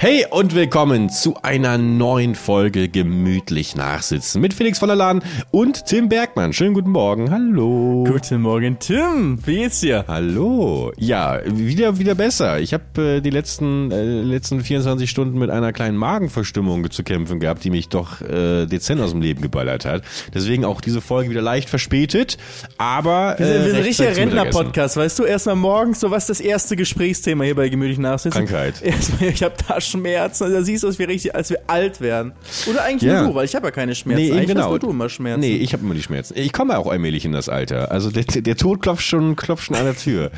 Hey und willkommen zu einer neuen Folge Gemütlich Nachsitzen mit Felix von der Lahn und Tim Bergmann. Schönen guten Morgen. Hallo. Guten Morgen, Tim. Wie geht's dir? Hallo. Ja, wieder wieder besser. Ich habe äh, die letzten äh, letzten 24 Stunden mit einer kleinen Magenverstimmung zu kämpfen gehabt, die mich doch äh, dezent aus dem Leben geballert hat. Deswegen auch diese Folge wieder leicht verspätet, aber Wir sind, wir sind ein äh, richtiger. Rentner-Podcast, weißt du? Erstmal morgens, so was das erste Gesprächsthema hier bei Gemütlich Nachsitzen? Krankheit. Erstmal, ich habe Taschenschmerzen, da siehst du, dass wir richtig, als wir alt werden. Oder eigentlich Ja. nur du, weil ich habe ja keine Schmerzen. Nee, eigentlich genau. hast nur du immer Schmerzen. Nee, ich habe immer die Schmerzen. Ich komme auch allmählich in das Alter. Also der, der Tod klopft schon, klopft schon an der Tür.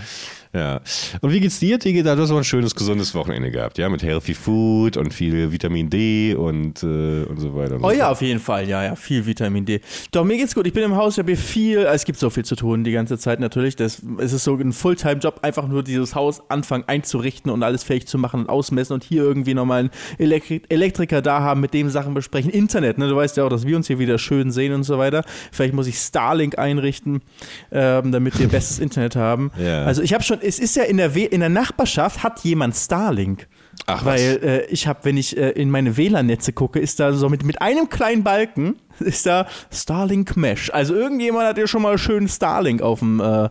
Ja. Und wie geht's dir, Digi? Du hast aber ein schönes, gesundes Wochenende gehabt, ja? Mit Healthy Food und viel Vitamin D und, äh, und so weiter. Und Oh so ja, auf jeden Fall, ja, ja, viel Vitamin D. Doch, mir geht's gut. Ich bin im Haus, ich habe hier viel, es gibt so viel zu tun die ganze Zeit natürlich. Das, es ist so ein Fulltime-Job, einfach nur dieses Haus anfangen einzurichten und alles fähig zu machen und ausmessen und hier irgendwie nochmal einen Elektri Elektriker da haben, mit dem Sachen besprechen. Internet, ne? Du weißt ja auch, dass wir uns hier wieder schön sehen und so weiter. Vielleicht muss ich Starlink einrichten, ähm, damit wir bestes Internet haben. Ja. Also ich habe schon, es ist ja in der, We in der Nachbarschaft hat jemand Starlink. Ach, was? Weil äh, ich habe, wenn ich äh, in meine WLAN-Netze gucke, ist da so mit, mit einem kleinen Balken, ist da Starlink Mesh. Also irgendjemand hat ja schon mal schön Starlink auf dem. Äh, Ist ähm,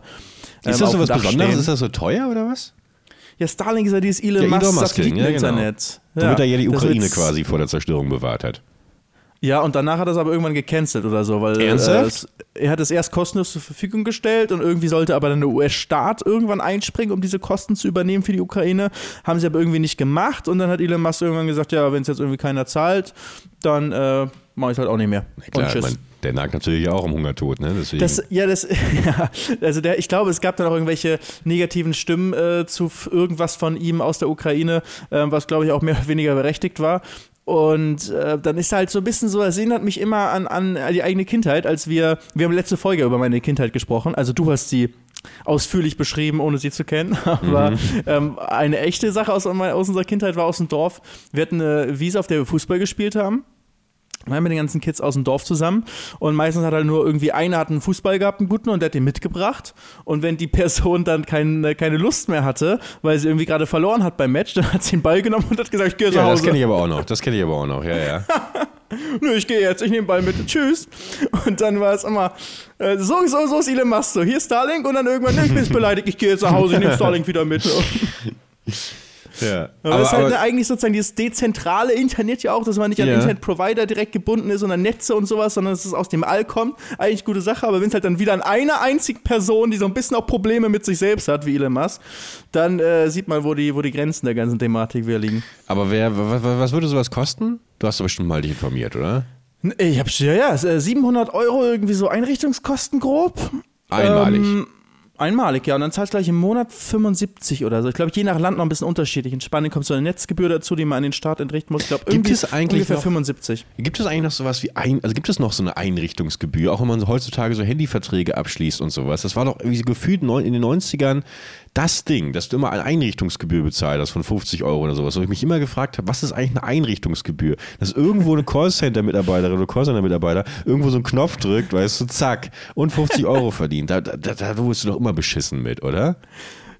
das auf so was Besonderes? Ist das so teuer oder was? Ja, Starlink ist ja dieses Elon Ja, Elon Musk Ding, ja, genau. Satelliteninternet. Womit er ja die das Ukraine quasi vor der Zerstörung bewahrt hat. Ja, und danach hat er es aber irgendwann gecancelt oder so, weil Ernsthaft? Äh, er hat es erst kostenlos zur Verfügung gestellt und irgendwie sollte aber dann der US-Staat irgendwann einspringen, um diese Kosten zu übernehmen für die Ukraine. Haben sie aber irgendwie nicht gemacht und dann hat Elon Musk irgendwann gesagt, ja, wenn es jetzt irgendwie keiner zahlt, dann äh, mache ich es halt auch nicht mehr. Klar, und ich tschüss. mein, der nagt natürlich auch am Hungertod, ne? Deswegen. Das, ja, das, ja, also der, ich glaube, es gab dann auch irgendwelche negativen Stimmen äh, zu irgendwas von ihm aus der Ukraine, äh, was glaube ich auch mehr oder weniger berechtigt war. Und äh, dann ist halt so ein bisschen so, es erinnert mich immer an, an die eigene Kindheit, als wir, wir haben letzte Folge über meine Kindheit gesprochen, also du hast sie ausführlich beschrieben, ohne sie zu kennen, aber ähm, eine echte Sache aus, aus unserer Kindheit war aus dem Dorf. Wir hatten eine Wiese, auf der wir Fußball gespielt haben. Wir waren mit den ganzen Kids aus dem Dorf zusammen und meistens hat halt nur irgendwie einer hat einen Fußball gehabt, einen guten, und der hat den mitgebracht. Und wenn die Person dann kein, keine Lust mehr hatte, weil sie irgendwie gerade verloren hat beim Match, dann hat sie den Ball genommen und hat gesagt, ich gehe zu ja, das Hause. kenne ich aber auch noch. Das kenne ich aber auch noch, ja, ja. Nö, ich gehe jetzt, ich nehme den Ball mit, tschüss. Und dann war es immer, äh, so, so, so Elon Musk so, hier ist Starlink und dann irgendwann, ich bin beleidigt, ich gehe jetzt nach Hause, ich nehme Starlink wieder mit. ja. Aber, das ist halt eigentlich sozusagen dieses dezentrale Internet ja auch, dass man nicht an Ja. Internetprovider direkt gebunden ist und an Netze und sowas, sondern dass es aus dem All kommt. Eigentlich gute Sache, aber wenn es halt dann wieder an einer einzigen Person, die so ein bisschen auch Probleme mit sich selbst hat, wie Elon Musk, dann äh, sieht man, wo die, wo die Grenzen der ganzen Thematik wieder liegen. aber wer, was, würde sowas kosten? Du hast doch bestimmt mal dich informiert, oder? Ich hab's, ja, ja, es, äh, 700 Euro irgendwie so Einrichtungskosten grob. Einmalig. Ähm, einmalig, ja. Und dann zahlst du gleich im Monat 75 oder so. Ich glaube, je nach Land noch ein bisschen unterschiedlich. In Spanien kommt so eine Netzgebühr dazu, die man an den Staat entrichten muss. Ich glaube, Gibt irgendwie es eigentlich ungefähr noch- 75. Gibt es eigentlich noch sowas wie ein, also gibt es noch so eine Einrichtungsgebühr, auch wenn man so heutzutage so Handyverträge abschließt und sowas? Das war doch irgendwie so gefühlt in den 90ern das Ding, dass du immer eine Einrichtungsgebühr bezahlt hast von 50 Euro oder sowas. Wo ich mich immer gefragt habe, was ist eigentlich eine Einrichtungsgebühr? Dass irgendwo eine Callcenter-Mitarbeiterin oder Callcenter-Mitarbeiter irgendwo so einen Knopf drückt, weißt du, zack, und 50 Euro verdient. Da, da, da, da wurdest du doch immer beschissen mit, oder?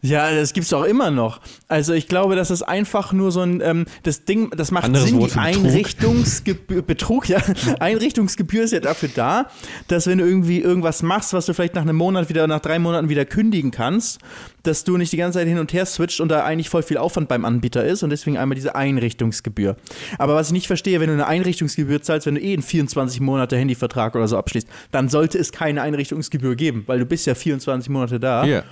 Ja, das gibt's auch immer noch. Also ich glaube, das ist einfach nur so ein, ähm, das Ding, das macht Anderes Sinn, Wort die. Einrichtungsgebühr, Betrug, ja, Einrichtungsgebühr ist ja dafür da, dass wenn du irgendwie irgendwas machst, was du vielleicht nach einem Monat wieder, nach drei Monaten wieder kündigen kannst, dass du nicht die ganze Zeit hin und her switcht und da eigentlich voll viel Aufwand beim Anbieter ist und deswegen einmal diese Einrichtungsgebühr. Aber was ich nicht verstehe, wenn du eine Einrichtungsgebühr zahlst, wenn du eh einen 24 Monate Handyvertrag oder so abschließt, dann sollte es keine Einrichtungsgebühr geben, weil du bist ja 24 Monate da. Ja.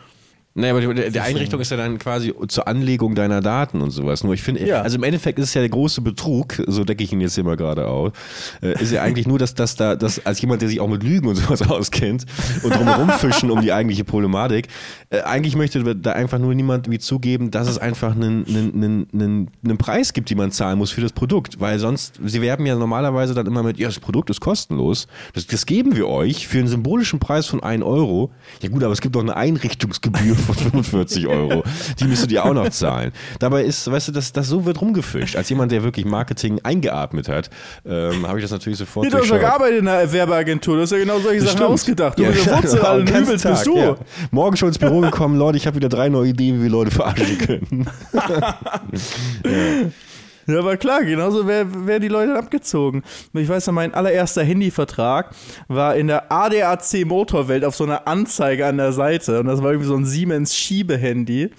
Naja, aber die, die Einrichtung ist ja dann quasi zur Anlegung deiner Daten und sowas. Nur ich finde, Ja. also im Endeffekt ist es ja der große Betrug, so decke ich ihn jetzt hier mal gerade auf, äh, ist ja eigentlich nur, dass, dass da, dass als jemand, der sich auch mit Lügen und sowas auskennt und drumherum fischen um die eigentliche Problematik, äh, eigentlich möchte da einfach nur niemand wie zugeben, dass es einfach einen, einen, einen, einen, einen Preis gibt, den man zahlen muss für das Produkt. Weil sonst, sie werben ja normalerweise dann immer mit, ja, das Produkt ist kostenlos. Das, das geben wir euch für einen symbolischen Preis von 1 Euro. Ja gut, aber es gibt doch eine Einrichtungsgebühr von 45 Euro. Die müsstet ihr auch noch zahlen. Dabei ist, weißt du, das, das so wird rumgefischt. Als jemand, der wirklich Marketing eingeatmet hat, ähm, habe ich das natürlich sofort Nee, du hast ja gearbeitet in einer Werbeagentur, du hast ja genau solche Das Sachen stimmt. ausgedacht. Du Ja, bist ja, Wurzel, den alle ganzen Übelst Tag, bist du. Ja. Morgen schon ins Büro gekommen, Leute, ich habe wieder drei neue Ideen, wie wir Leute verarschen können. ja. Ja, aber klar, genauso wären wär die Leute abgezogen. Ich weiß noch, mein allererster Handyvertrag war in der ADAC Motorwelt auf so einer Anzeige an der Seite. Und das war irgendwie so ein Siemens Schiebehandy.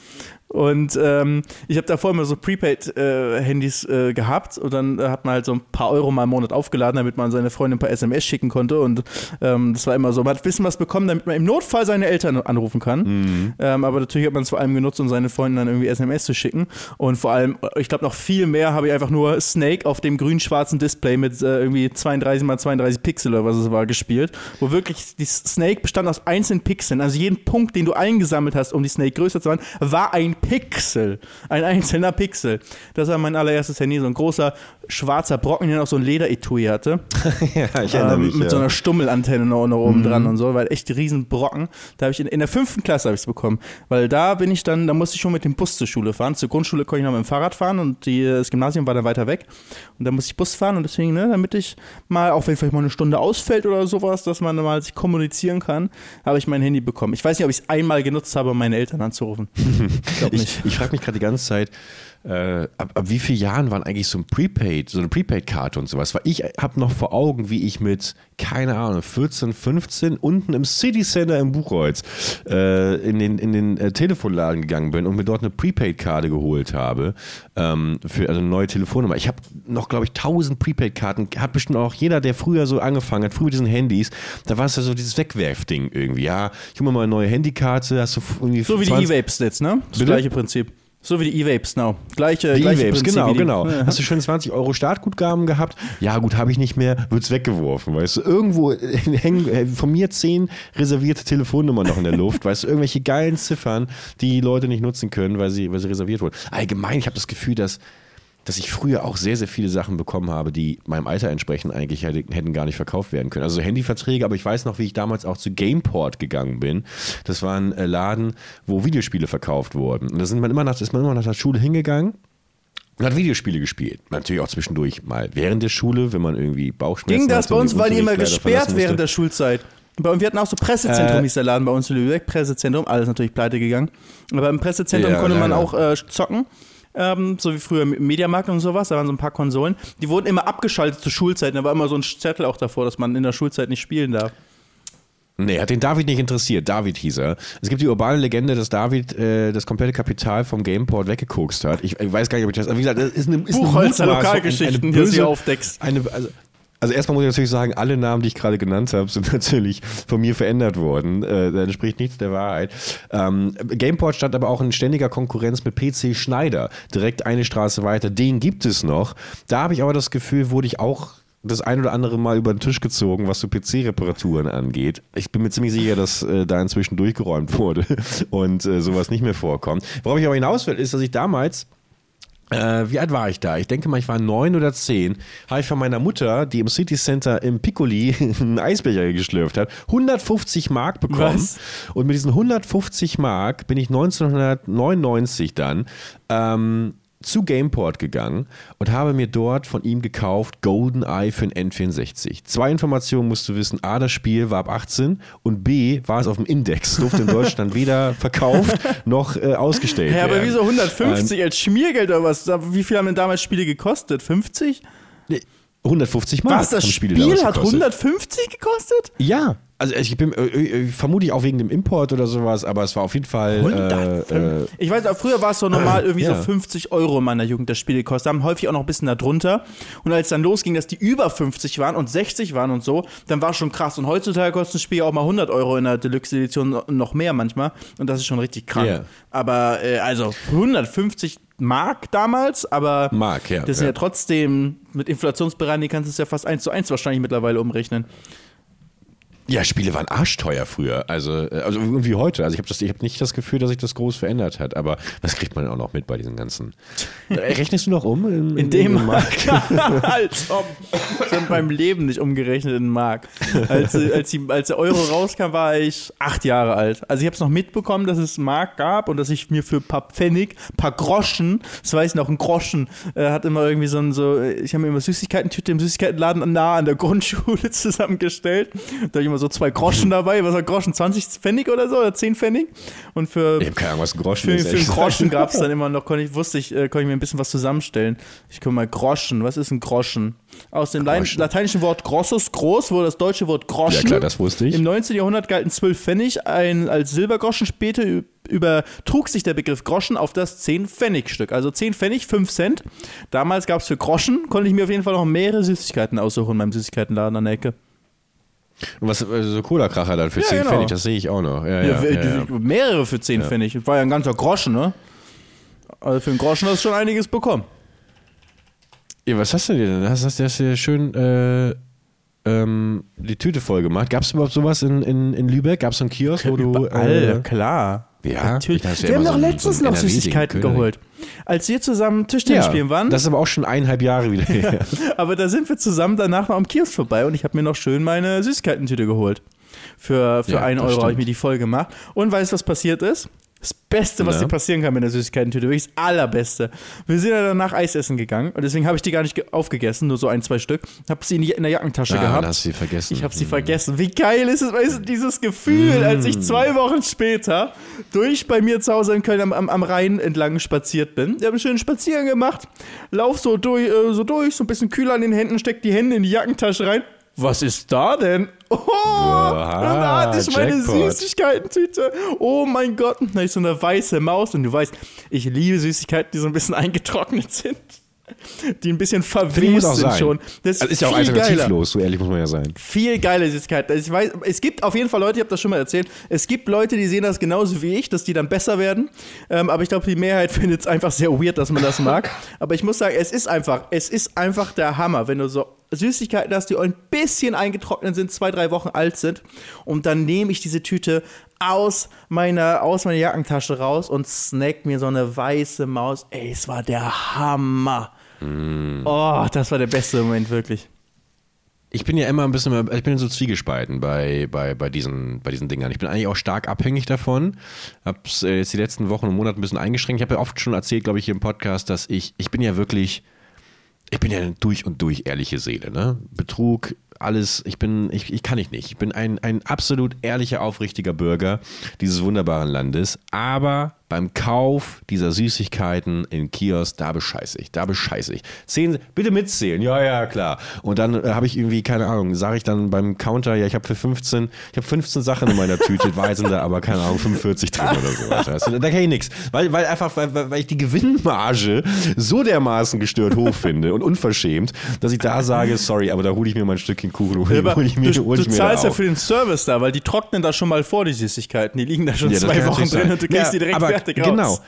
Und ähm, ich habe davor immer so Prepaid-Handys äh, äh, gehabt und dann äh, hat man halt so ein paar Euro mal im Monat aufgeladen, damit man seine Freundin ein paar SMS schicken konnte. Und ähm, das war immer so, man hat ein bisschen was bekommen, damit man im Notfall seine Eltern anrufen kann. Mhm. Ähm, aber natürlich hat man es vor allem genutzt, um seine Freundin dann irgendwie SMS zu schicken. Und vor allem, ich glaube noch viel mehr habe ich einfach nur Snake auf dem grün-schwarzen Display mit äh, irgendwie 32 mal 32 Pixel oder was es war gespielt, wo wirklich die Snake bestand aus einzelnen Pixeln. Also jeden Punkt, den du eingesammelt hast, um die Snake größer zu machen, war ein Pixel. Ein einzelner Pixel. Das war mein allererstes Handy, so ein großer schwarzer Brocken, der noch so ein Lederetui hatte. ja, ich erinnere ähm, mich. Mit ja. so einer Stummelantenne noch, noch oben mhm. dran und so, weil echt riesen Brocken. Da habe ich in, in, der fünften Klasse habe ich es bekommen. Weil da bin ich dann, da musste ich schon mit dem Bus zur Schule fahren. Zur Grundschule konnte ich noch mit dem Fahrrad fahren und die, das Gymnasium war dann weiter weg. Und da musste ich Bus fahren und deswegen, ne, damit ich mal, auch wenn vielleicht mal eine Stunde ausfällt oder sowas, dass man mal sich kommunizieren kann, habe ich mein Handy bekommen. Ich weiß nicht, ob ich es einmal genutzt habe, um meine Eltern anzurufen. ich glaube nicht. Ich, ich frage mich gerade die ganze Zeit, äh, ab, ab, wie vielen Jahren waren eigentlich so ein Prepaid, so eine Prepaid-Karte und sowas? Weil ich habe noch vor Augen, wie ich mit, keine Ahnung, 14, 15 unten im City Center im Buchholz äh, in den, in den äh, Telefonladen gegangen bin und mir dort eine Prepaid-Karte geholt habe ähm, für also eine neue Telefonnummer. Ich habe noch, glaube ich, 1000 Prepaid-Karten. Hat bestimmt auch jeder, der früher so angefangen hat, früher mit diesen Handys, da war es ja so dieses Wegwerfding irgendwie. Ja, ich hole mir mal eine neue Handykarte, hast du irgendwie. So wie die E-Vapes jetzt, ne? Das Bitte? gleiche Prinzip. So wie die E-Vapes, genau. Gleiche, die gleiche E-Vapes, genau, genau. Ja. Hast du schon 20 Euro Startgutgaben gehabt? Ja, gut, habe ich nicht mehr, wird's weggeworfen, weißt du. Irgendwo hängen äh, von mir zehn reservierte Telefonnummern noch in der Luft, weißt du, irgendwelche geilen Ziffern, die Leute nicht nutzen können, weil sie, weil sie reserviert wurden. Allgemein, ich habe das Gefühl, dass dass ich früher auch sehr, sehr viele Sachen bekommen habe, die meinem Alter entsprechend eigentlich hätten gar nicht verkauft werden können. Also Handyverträge, aber ich weiß noch, wie ich damals auch zu Gameport gegangen bin. Das war ein äh, Laden, wo Videospiele verkauft wurden. Und da sind man immer nach, ist man immer nach der Schule hingegangen und hat Videospiele gespielt. Natürlich auch zwischendurch mal während der Schule, wenn man irgendwie Bauchschmerzen Ging das bei uns, weil die immer gesperrt während der Schulzeit. Wir hatten auch so Pressezentrum, äh, hieß der Laden bei uns in Lübeck, Pressezentrum, alles natürlich pleite gegangen. Aber im Pressezentrum ja, konnte man ja. auch äh, zocken ähm, so wie früher im Mediamarkt und sowas. Da waren so ein paar Konsolen. Die wurden immer abgeschaltet zu Schulzeiten. Da war immer so ein Zettel auch davor, dass man in der Schulzeit nicht spielen darf. Nee, hat den David nicht interessiert. David hieß er. Es gibt die urbane Legende, dass David äh, das komplette Kapital vom Gameport weggekokst hat. Ich, ich, weiß gar nicht, ob ich das. Wie gesagt, das ist eine, ist Buchholzer Lokalgeschichten, die sie aufdeckst. Eine, also, also erstmal muss ich natürlich sagen, alle Namen, die ich gerade genannt habe, sind natürlich von mir verändert worden. Äh, da entspricht nichts der Wahrheit. Ähm, Gameport stand aber auch in ständiger Konkurrenz mit PC Schneider, direkt eine Straße weiter. Den gibt es noch. Da habe ich aber das Gefühl, wurde ich auch das ein oder andere Mal über den Tisch gezogen, was so PC-Reparaturen angeht. Ich bin mir ziemlich sicher, dass äh, da inzwischen durchgeräumt wurde und äh, sowas nicht mehr vorkommt. Worauf ich aber hinaus will, ist, dass ich damals äh, wie alt war ich da? Ich denke mal, ich war neun oder zehn. Habe ich von meiner Mutter, die im City Center im Piccoli einen Eisbecher geschlürft hat, 150 Mark bekommen. Was? Und mit diesen 150 Mark bin ich 1999 dann ähm, zu Gameport gegangen und habe mir dort von ihm gekauft GoldenEye für ein N64. Zwei Informationen musst du wissen. A, das Spiel war ab 18 und B, war es auf dem Index. Durfte in Deutschland weder verkauft noch äh, ausgestellt ja, werden. aber wieso 150 ähm, als Schmiergeld oder was? Wie viel haben denn damals Spiele gekostet? 50? 150 Mark. Was, das Spiel hat 150 gekostet? Ja. Also ich bin äh, äh, vermutlich auch wegen dem Import oder sowas, aber es war auf jeden Fall. Äh, äh, ich weiß, auch früher war es so normal irgendwie ja. so 50 Euro in meiner Jugend das Spiel gekostet, haben häufig auch noch ein bisschen darunter. Und als dann losging, dass die über 50 waren und 60 waren und so, dann war es schon krass. Und heutzutage kostet ein Spiel auch mal 100 Euro in der Deluxe-Edition noch mehr manchmal. Und das ist schon richtig krank. Yeah. Aber äh, also 150 Mark damals, aber Mark, ja, das ist ja. ja trotzdem mit Inflationsbereinigung kannst du es ja fast eins zu eins wahrscheinlich mittlerweile umrechnen. Ja, Spiele waren arschteuer früher. Also, äh, also irgendwie heute. Also ich habe hab nicht das Gefühl, dass sich das groß verändert hat. Aber das kriegt man auch noch mit bei diesen ganzen. Äh, rechnest du noch um? In, in, in dem Mark? als ob. Ich habe beim Leben nicht umgerechnet in Mark. Als, als, die, als der Euro rauskam, war ich acht Jahre alt. Also ich habe es noch mitbekommen, dass es Mark gab und dass ich mir für ein paar Pfennig, ein paar Groschen, das weiß ich noch, ein Groschen, äh, hat immer irgendwie so ein, so, ich habe mir immer Süßigkeiten-Tüte im Süßigkeitenladen nah an der Grundschule zusammengestellt. Da habe ich immer so zwei Groschen dabei, was war Groschen, 20 Pfennig oder so, oder 10 Pfennig. Und für, Ich habe keine Ahnung, was Groschen für, ist. für einen Groschen gab es dann immer noch, konnte ich, wusste ich, äh, konnte ich mir ein bisschen was zusammenstellen. Ich guck mal, Groschen, was ist ein Groschen? Aus dem Groschen. lateinischen Wort grossus, groß, wurde das deutsche Wort Groschen. Ja, klar, das wusste ich. Im 19. Jahrhundert galten 12 Pfennig ein, als Silbergroschen. Später übertrug sich der Begriff Groschen auf das 10-Pfennig-Stück. Also 10 Pfennig, 5 Cent. Damals gab es für Groschen, konnte ich mir auf jeden Fall noch mehrere Süßigkeiten aussuchen in meinem Süßigkeitenladen an der Ecke. Und was, also so Cola-Kracher dann für Ja, 10 genau. Pfennig, das sehe ich auch noch. Ja, Ja, ja. Mehrere für 10 Pfennig. Das war ja ein ganzer Groschen, ne? Also für einen Groschen hast du schon einiges bekommen. Ja, was hast du dir denn? Hast, hast du hast du dir schön äh, ähm, die Tüte voll gemacht? Gab es überhaupt sowas in, in, in Lübeck? Gab es so einen Kiosk, wo du. Überall, klar. Ja, Natürlich. Wir haben doch so letztens so noch Süßigkeiten geholt. Als wir zusammen Tischtennis ja, spielen waren. Das ist aber auch schon eineinhalb Jahre wieder her. Aber da sind wir zusammen danach noch am Kiosk vorbei und ich habe mir noch schön meine Süßigkeitentüte geholt. Für, für Ja, einen Euro habe ich mir die voll gemacht. Und weißt du, was passiert ist? Das Beste, was Na? dir passieren kann mit der Süßigkeitentüte, wirklich das Allerbeste. Wir sind ja danach Eis essen gegangen und deswegen habe ich die gar nicht ge- aufgegessen, nur so ein, zwei Stück. Habe sie in, die, in der Jackentasche Ah, dann gehabt. hast sie vergessen. Ich habe sie vergessen. Wie geil ist es, weißt du, dieses Gefühl, als ich zwei Wochen später durch bei mir zu Hause in Köln am, am, am Rhein entlang spaziert bin. Ich habe einen schönen Spaziergang gemacht, lauf so durch, äh, so durch, so ein bisschen kühl an den Händen, steck die Hände in die Jackentasche rein. Was ist da denn? Oh, Aha, da hatte ich meine Jackpot. Süßigkeitentüte. Oh mein Gott, da ist so eine weiße Maus und du weißt, ich liebe Süßigkeiten, die so ein bisschen eingetrocknet sind. Die ein bisschen verwest auch sind schon. Das also ist ja auch alternativlos, so ehrlich muss man ja sein. viel geile Süßigkeiten. Also ich weiß, es gibt auf jeden Fall Leute, ich habe das schon mal erzählt, es gibt Leute, die sehen das genauso wie ich, dass die dann besser werden. Ähm, aber ich glaube, die Mehrheit findet es einfach sehr weird, dass man das mag. aber ich muss sagen, es ist einfach, es ist einfach der Hammer, wenn du so Süßigkeiten hast, die ein bisschen eingetrocknet sind, zwei, drei Wochen alt sind. Und dann nehme ich diese Tüte aus meiner, aus meiner Jackentasche raus und snack mir so eine weiße Maus. Ey, es war der Hammer. Oh, das war der beste Moment, wirklich. Ich bin ja immer ein bisschen, ich bin so zwiegespalten bei, bei, bei, diesen, bei diesen Dingern. Ich bin eigentlich auch stark abhängig davon. Hab's äh, jetzt die letzten Wochen und Monate ein bisschen eingeschränkt. Ich habe ja oft schon erzählt, glaube ich, hier im Podcast, dass ich, ich bin ja wirklich, ich bin ja eine durch und durch ehrliche Seele, ne? Betrug, alles, ich bin, ich, ich kann ich nicht. Ich bin ein, ein absolut ehrlicher, aufrichtiger Bürger dieses wunderbaren Landes. Aber beim Kauf dieser Süßigkeiten in Kiosk, da bescheiße ich, da bescheiße ich. Zehn, bitte mitzählen, ja, ja, klar. Und dann äh, habe ich irgendwie, keine Ahnung, sage ich dann beim Counter, ja, ich habe für 15, ich habe 15 Sachen in meiner Tüte, war sind da aber, keine Ahnung, 45 drin oder sowas. Weißt du? Da kann ich nichts. Weil, weil einfach, weil, weil ich die Gewinnmarge so dermaßen gestört hoch finde und unverschämt, dass ich da sage, sorry, aber da hole ich mir mal ein Stückchen Kuchen hole hol ich mir, du, hol du ich mir zahlst ja für den Service da, weil die trocknen da schon mal vor, die Süßigkeiten. Die liegen da schon Ja, zwei Wochen drin sein. und du kriegst Ja, die direkt aber, fertig Genau. raus.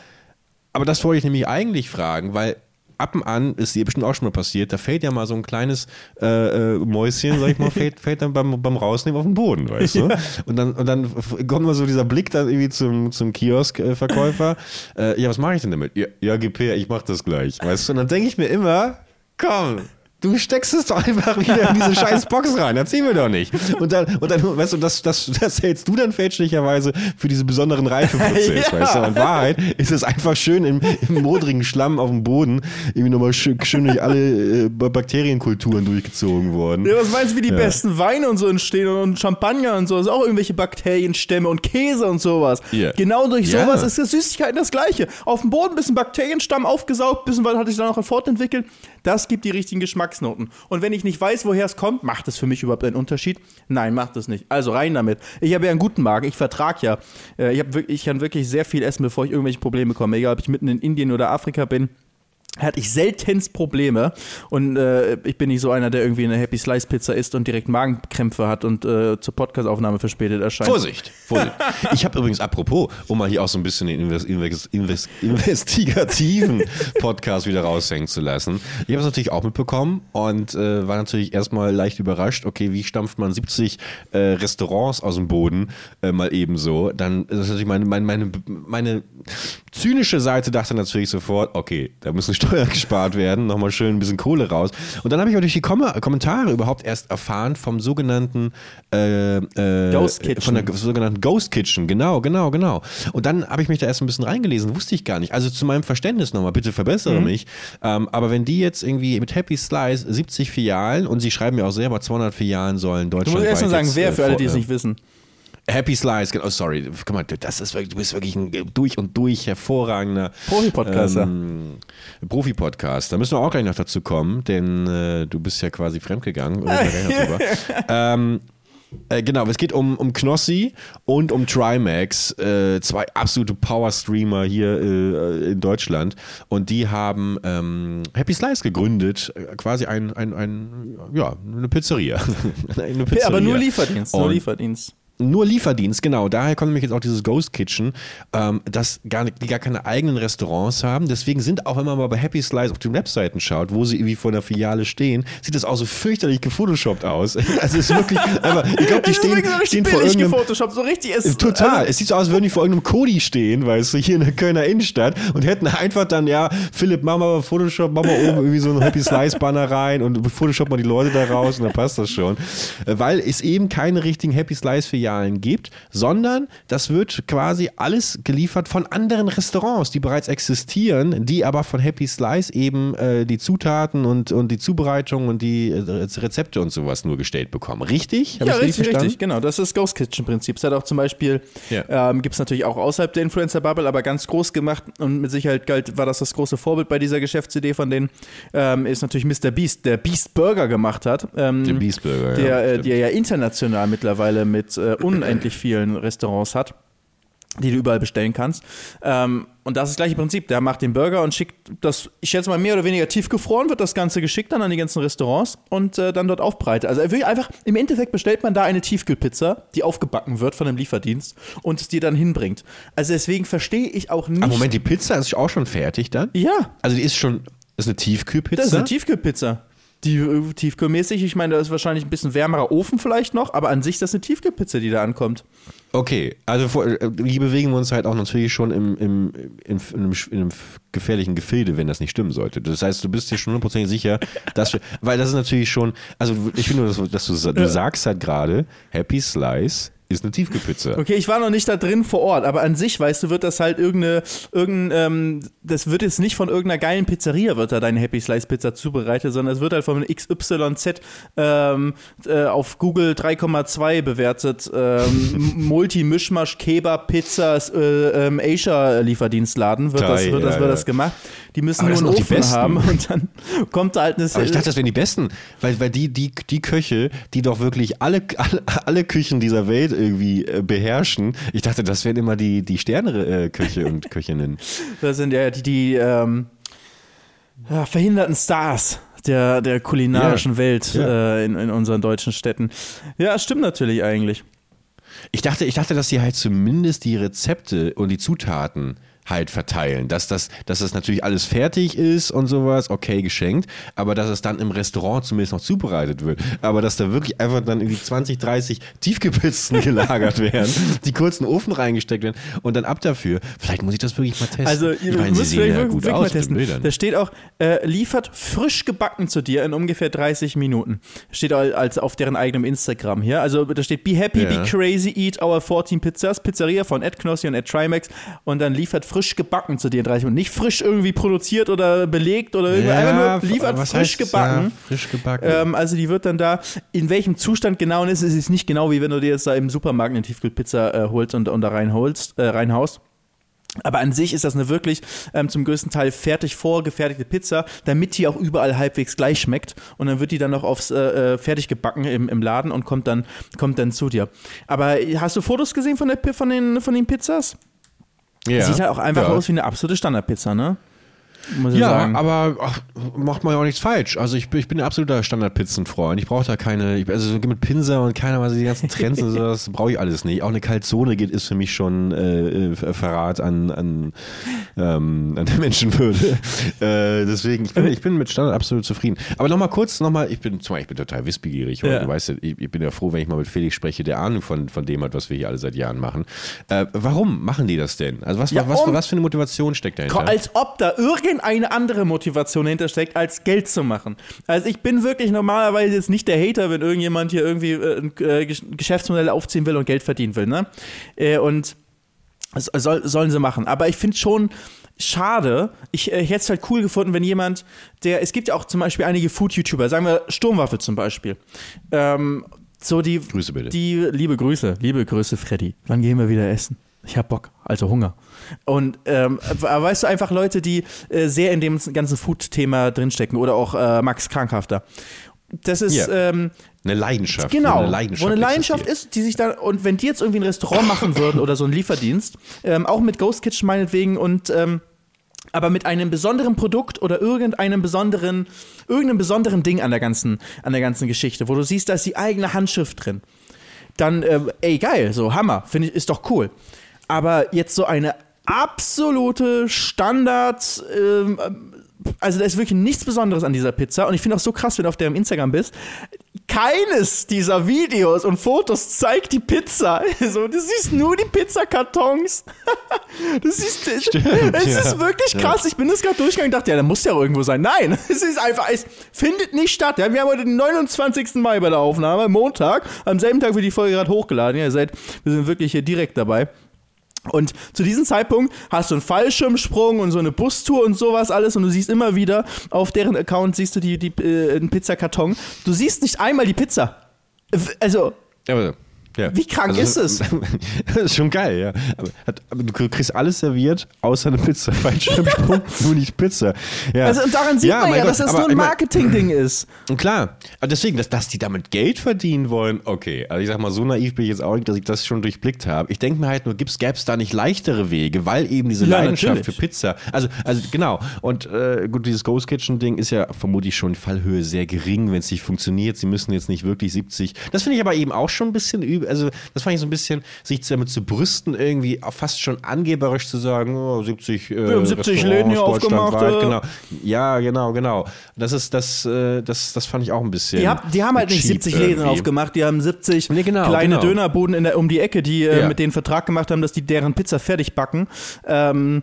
Aber das wollte ich nämlich eigentlich fragen, weil ab und an ist dir bestimmt auch schon mal passiert, da fällt ja mal so ein kleines äh, äh, Mäuschen, sag ich mal, fällt, fällt dann beim, beim Rausnehmen auf den Boden, weißt du? Und dann, und dann kommt mal so dieser Blick dann irgendwie zum, zum Kiosk-Verkäufer. Äh, ja, was mache ich denn damit? Ja, ja, gib her, ich mach das gleich, weißt du? Und dann denke ich mir immer, komm, Du steckst es doch einfach wieder in diese scheiß Box rein. Erzähl mir doch nicht. Und dann, und dann weißt du, das, das, das hältst du dann fälschlicherweise für diesen besonderen Reifeprozess, Ja. weißt du? In Wahrheit ist es einfach schön im, im modrigen Schlamm auf dem Boden irgendwie nochmal schön, schön durch alle äh, Bakterienkulturen durchgezogen worden. Ja, was meinst du, wie die Ja. besten Weine und so entstehen und, Champagner und so? Das ist auch irgendwelche Bakterienstämme und Käse und sowas. Ja. Genau durch sowas ist das Süßigkeiten das Gleiche. Auf dem Boden ein bisschen Bakterienstamm aufgesaugt, bisschen was hat sich dann noch fortentwickelt. Das gibt die richtigen Geschmacksnoten. Und wenn ich nicht weiß, woher es kommt, macht es für mich überhaupt einen Unterschied? Nein, macht es nicht. Also rein damit. Ich habe ja einen guten Magen, ich vertrag ja. Äh, Ich, hab, ich kann wirklich sehr viel essen, bevor ich irgendwelche Probleme bekomme. Egal, ob ich mitten in Indien oder Afrika bin hatte ich seltenst Probleme und äh, ich bin nicht so einer, der irgendwie eine Happy Slice Pizza isst und direkt Magenkrämpfe hat und äh, zur Podcastaufnahme verspätet erscheint. Vorsicht, Vorsicht. Ich habe übrigens, apropos, um mal hier auch so ein bisschen den Invest, Invest, Invest, investigativen Podcast wieder raushängen zu lassen. Ich habe es natürlich auch mitbekommen und äh, war natürlich erstmal leicht überrascht. Okay, wie stampft man 70 äh, Restaurants aus dem Boden äh, mal ebenso? Dann ist natürlich meine, meine, meine, meine zynische Seite dachte natürlich sofort, okay, da müssen Steuern gespart werden, nochmal schön ein bisschen Kohle raus. Und dann habe ich auch durch die Kom Kommentare überhaupt erst erfahren vom sogenannten äh, äh, Ghost Kitchen. Von der sogenannten Ghost Kitchen, genau, genau, genau. Und dann habe ich mich da erst ein bisschen reingelesen, wusste ich gar nicht. Also zu meinem Verständnis nochmal, bitte verbessere Mhm. mich. Ähm, aber wenn die jetzt irgendwie mit Happy Slice 70 Filialen und sie schreiben ja auch selber 200 Filialen sollen Du Deutschland musst erst mal sagen, jetzt, wer äh, für alle, die es vor- nicht wissen. Happy Slice, genau, sorry, guck mal, das ist wirklich, du bist wirklich ein durch und durch hervorragender Profi-Podcaster. ähm, Profi-Podcast. Da müssen wir auch gleich noch dazu kommen, denn äh, du bist ja quasi fremdgegangen. Ähm, äh, genau, es geht um, um Knossi und um Trimax, äh, zwei absolute Power-Streamer hier äh, in Deutschland. Und die haben ähm, Happy Slice gegründet, äh, quasi ein, ein, ein, ja, eine Pizzeria. eine Pizzeria. Aber nur Lieferdienst, nur Und- Lieferdienst. Nur Lieferdienst, genau. Daher kommt nämlich jetzt auch dieses Ghost Kitchen, ähm, dass gar, die gar keine eigenen Restaurants haben. Deswegen sind auch, wenn man mal bei Happy Slice auf den Webseiten schaut, wo sie irgendwie vor der Filiale stehen, sieht das auch so fürchterlich gefotoshoppt aus. Also es ist wirklich, aber ich glaube, die stehen, so stehen richtig vor irgendeinem gefotoshoppt, so richtig ist. Total. Also, es sieht so aus, als würden die vor irgendeinem Kodi stehen, weißt du, hier in der Kölner Innenstadt und hätten einfach dann, ja, Philipp, mach mal Photoshop, mach mal oben irgendwie so ein Happy Slice Banner rein und Photoshop mal die Leute da raus und dann passt das schon. Äh, Weil es eben keine richtigen Happy Slice Filialen gibt, sondern das wird quasi alles geliefert von anderen Restaurants, die bereits existieren, die aber von Happy Slice eben äh, die Zutaten und, und die Zubereitung und die äh, Rezepte und sowas nur gestellt bekommen. Richtig? Hab ja, richtig, verstanden? richtig, genau. Das ist das Ghost Kitchen-Prinzip. Es hat auch zum Beispiel, Ja. ähm, gibt es natürlich auch außerhalb der Influencer-Bubble, aber ganz groß gemacht und mit Sicherheit galt, war das das große Vorbild bei dieser Geschäftsidee von denen, ähm, ist natürlich Mr. Beast, der Beast Burger gemacht hat. Ähm, Der Beast Burger, der, ja, äh, der ja international mittlerweile mit äh, unendlich vielen Restaurants hat, die du überall bestellen kannst. Ähm, und das ist das gleiche Prinzip. Der macht den Burger und schickt das, ich schätze mal, mehr oder weniger tiefgefroren, wird das Ganze geschickt dann an die ganzen Restaurants und äh, dann dort aufbereitet. Also er will einfach, im Endeffekt bestellt man da eine Tiefkühlpizza, die aufgebacken wird von einem Lieferdienst und es dir dann hinbringt. Also deswegen verstehe ich auch nicht. Ah, Moment, die Pizza ist auch schon fertig dann? Ja, Also die ist schon, ist eine Tiefkühlpizza? das ist eine Tiefkühlpizza. Die äh, tiefkühlmäßig, ich meine, da ist wahrscheinlich ein bisschen wärmerer Ofen vielleicht noch, aber an sich ist das eine Tiefkühlpizza, die da ankommt. okay, also vor, äh, hier bewegen wir uns halt auch natürlich schon im, im, in, in, einem, in einem gefährlichen Gefilde, wenn das nicht stimmen sollte. Das heißt, du bist dir schon hundertprozentig sicher, dass wir, weil das ist natürlich schon, also ich finde nur, dass, dass du, du sagst halt gerade, Happy Slice ist eine Tiefkühlpizza. Okay, ich war noch nicht da drin vor Ort, aber an sich, weißt du, wird das halt irgendeine, irgendein, ähm, das wird jetzt nicht von irgendeiner geilen Pizzeria, wird da deine Happy Slice Pizza zubereitet, sondern es wird halt von XYZ ähm, äh, auf Google 3,2 bewertet, ähm, Multi-Mischmasch, Kebab, Pizzas, äh, ähm, Asia-Lieferdienstladen wird, das, Geil, wird, das, ja, wird ja. das gemacht. Die müssen nur einen Ofen Besten. haben und dann kommt da halt eine Aber ich dachte, das wären die besten, weil, weil die, die, die Köche, die doch wirklich alle, alle, alle Küchen dieser Welt irgendwie äh, beherrschen, ich dachte, das wären immer die, die Sterne-Köche und Köchinnen. Das sind ja die, die ähm, ja, verhinderten Stars der, der kulinarischen Ja, Welt ja. Äh, in, in unseren deutschen Städten. Ja, stimmt natürlich eigentlich. Ich dachte, ich dachte, dass sie halt zumindest die Rezepte und die Zutaten halt verteilen. Dass das, dass das natürlich alles fertig ist und sowas, okay, geschenkt, aber dass es dann im Restaurant zumindest noch zubereitet wird. Aber dass da wirklich einfach dann irgendwie 20, 30 Tiefgepizzen gelagert werden, die kurz in den Ofen reingesteckt werden und dann ab dafür. Vielleicht muss ich das wirklich mal testen. Also, ich ihr meine, sie müsst sehen ja wirklich, gut aus mal testen. Da steht auch, äh, liefert frisch gebacken zu dir in ungefähr 30 Minuten. Steht al- als auf deren eigenem Instagram hier. Also da steht, be happy, Ja. be crazy, eat our 14 Pizzas, Pizzeria von Ed Knossi und Ed Trimax und dann liefert frisch gebacken zu dir in 30 Minuten. Nicht frisch irgendwie produziert oder belegt oder irgendwie, einfach nur liefert frisch gebacken. Ja, frisch gebacken. Ähm, also die wird dann da, in welchem Zustand genau ist, ist es nicht genau wie wenn du dir jetzt da im Supermarkt eine Tiefkühlpizza äh, holst und, und da reinholst, äh, reinhaust. Aber an sich ist das eine wirklich ähm, zum größten Teil fertig vorgefertigte Pizza, damit die auch überall halbwegs gleich schmeckt. Und dann wird die dann noch aufs äh, äh, fertig gebacken im, im Laden und kommt dann, kommt dann zu dir. Aber hast du Fotos gesehen von, der, von, den, von den Pizzas? Ja. Sieht halt auch einfach ja. aus wie eine absolute Standardpizza, ne? Muss Ja, sagen. aber ach, macht man ja auch nichts falsch. Also ich, bin- ich bin ein absoluter Standardpizzenfreund. Ich brauche da keine, ich, also so mit Pinsa und keiner, was die ganzen Trends und sowas, brauche ich alles nicht. Auch eine Calzone geht, ist für mich schon äh, äh, Verrat an, an, ähm, an der Menschenwürde. äh, deswegen, ich bin, ich bin mit Standard absolut zufrieden. Aber nochmal kurz, nochmal, ich bin, zum Beispiel, ich bin total wissbegierig. Ja. Du weißt ja, ich, ich bin ja froh, wenn ich mal mit Felix spreche, der Ahnung von, von dem hat, was wir hier alle seit Jahren machen. Äh, warum machen die das denn? Also was, Ja, was, um- was für eine Motivation steckt dahinter? Als ob da irgendeine andere Motivation hintersteckt, als Geld zu machen. Also ich bin wirklich normalerweise jetzt nicht der Hater, wenn irgendjemand hier irgendwie äh, ein äh, Gesch- Geschäftsmodell aufziehen will und Geld verdienen will. Ne? Äh, und das soll, sollen sie machen. Aber ich finde schon schade. Ich, ich hätte es halt cool gefunden, wenn jemand, der, es gibt ja auch zum Beispiel einige Food-YouTuber, sagen wir Sturmwaffel zum Beispiel. Ähm, so die, Grüße bitte. die, liebe Grüße, liebe Grüße, Freddy. Wann gehen wir wieder essen? Ich hab Bock, also Hunger. Und ähm, aber weißt du, einfach Leute, die äh, sehr in dem ganzen Food-Thema drinstecken oder auch äh, Max Krankhafter. Das ist, Ja. ähm, Eine Leidenschaft. Genau, Eine Leidenschaft wo eine Leidenschaft ist, die sich dann, und wenn die jetzt irgendwie ein Restaurant machen würden oder so einen Lieferdienst, ähm, auch mit Ghost Kitchen meinetwegen und ähm, aber mit einem besonderen Produkt oder irgendeinem besonderen, irgendeinem besonderen Ding an der ganzen, an der ganzen Geschichte, wo du siehst, da ist die eigene Handschrift drin. Dann, ähm, ey, geil, so Hammer, finde ich, ist doch cool. Aber jetzt so eine absolute Standard, ähm, also da ist wirklich nichts Besonderes an dieser Pizza. Und ich finde auch so krass, wenn du auf deren Instagram bist, keines dieser Videos und Fotos zeigt die Pizza. So, du siehst nur die Pizzakartons. Du siehst, es ja. ist wirklich krass. Ich bin das gerade durchgegangen und dachte, ja, da muss ja irgendwo sein. Nein, es ist einfach, es findet nicht statt. Ja, wir haben heute den 29. Mai bei der Aufnahme, Montag, am selben Tag wird die Folge gerade hochgeladen. Ja, ihr seid, wir sind wirklich hier direkt dabei. Und zu diesem Zeitpunkt hast du einen Fallschirmsprung und so eine Bustour und sowas alles und du siehst immer wieder auf deren Account siehst du die, die äh, einen Pizzakarton. Du siehst nicht einmal die Pizza. Also, Aber, ja. Wie krank ist es? das ist schon geil, ja. Aber, hat, aber du kriegst alles serviert, außer eine Pizza. Fallschirmsprung, nur nicht Pizza. Ja. also und daran sieht man mein ja, Gott, dass das nur ein Marketing-Ding ist. Und klar, aber deswegen, dass, dass die damit Geld verdienen wollen, okay. Also ich sag mal, so naiv bin ich jetzt auch nicht, dass ich das schon durchblickt habe. Ich denke mir halt nur, gäbe es da nicht leichtere Wege, weil eben diese Ja, Leidenschaft natürlich. für Pizza, also, also genau. Und äh, gut, dieses Ghost Kitchen Ding ist ja vermutlich schon Fallhöhe sehr gering, wenn es nicht funktioniert. Sie müssen jetzt nicht wirklich 70. Das finde ich aber eben auch schon ein bisschen übel. Also das fand ich so ein bisschen, sich damit zu brüsten, irgendwie fast schon angeberisch zu sagen, oh, 70 äh, Wir haben 70 Läden hier aufgemacht, deutschlandweit, äh. Genau. Ja, genau, genau. Das ist das, äh, das, das fand ich auch ein bisschen. Die, hab, die haben halt nicht cheap 70 Läden irgendwie. aufgemacht, die haben 70 Nee, genau, kleine genau. Dönerbuden in der, um die Ecke, die äh, Ja. mit denen Vertrag gemacht haben, dass die deren Pizza fertig backen. Ähm,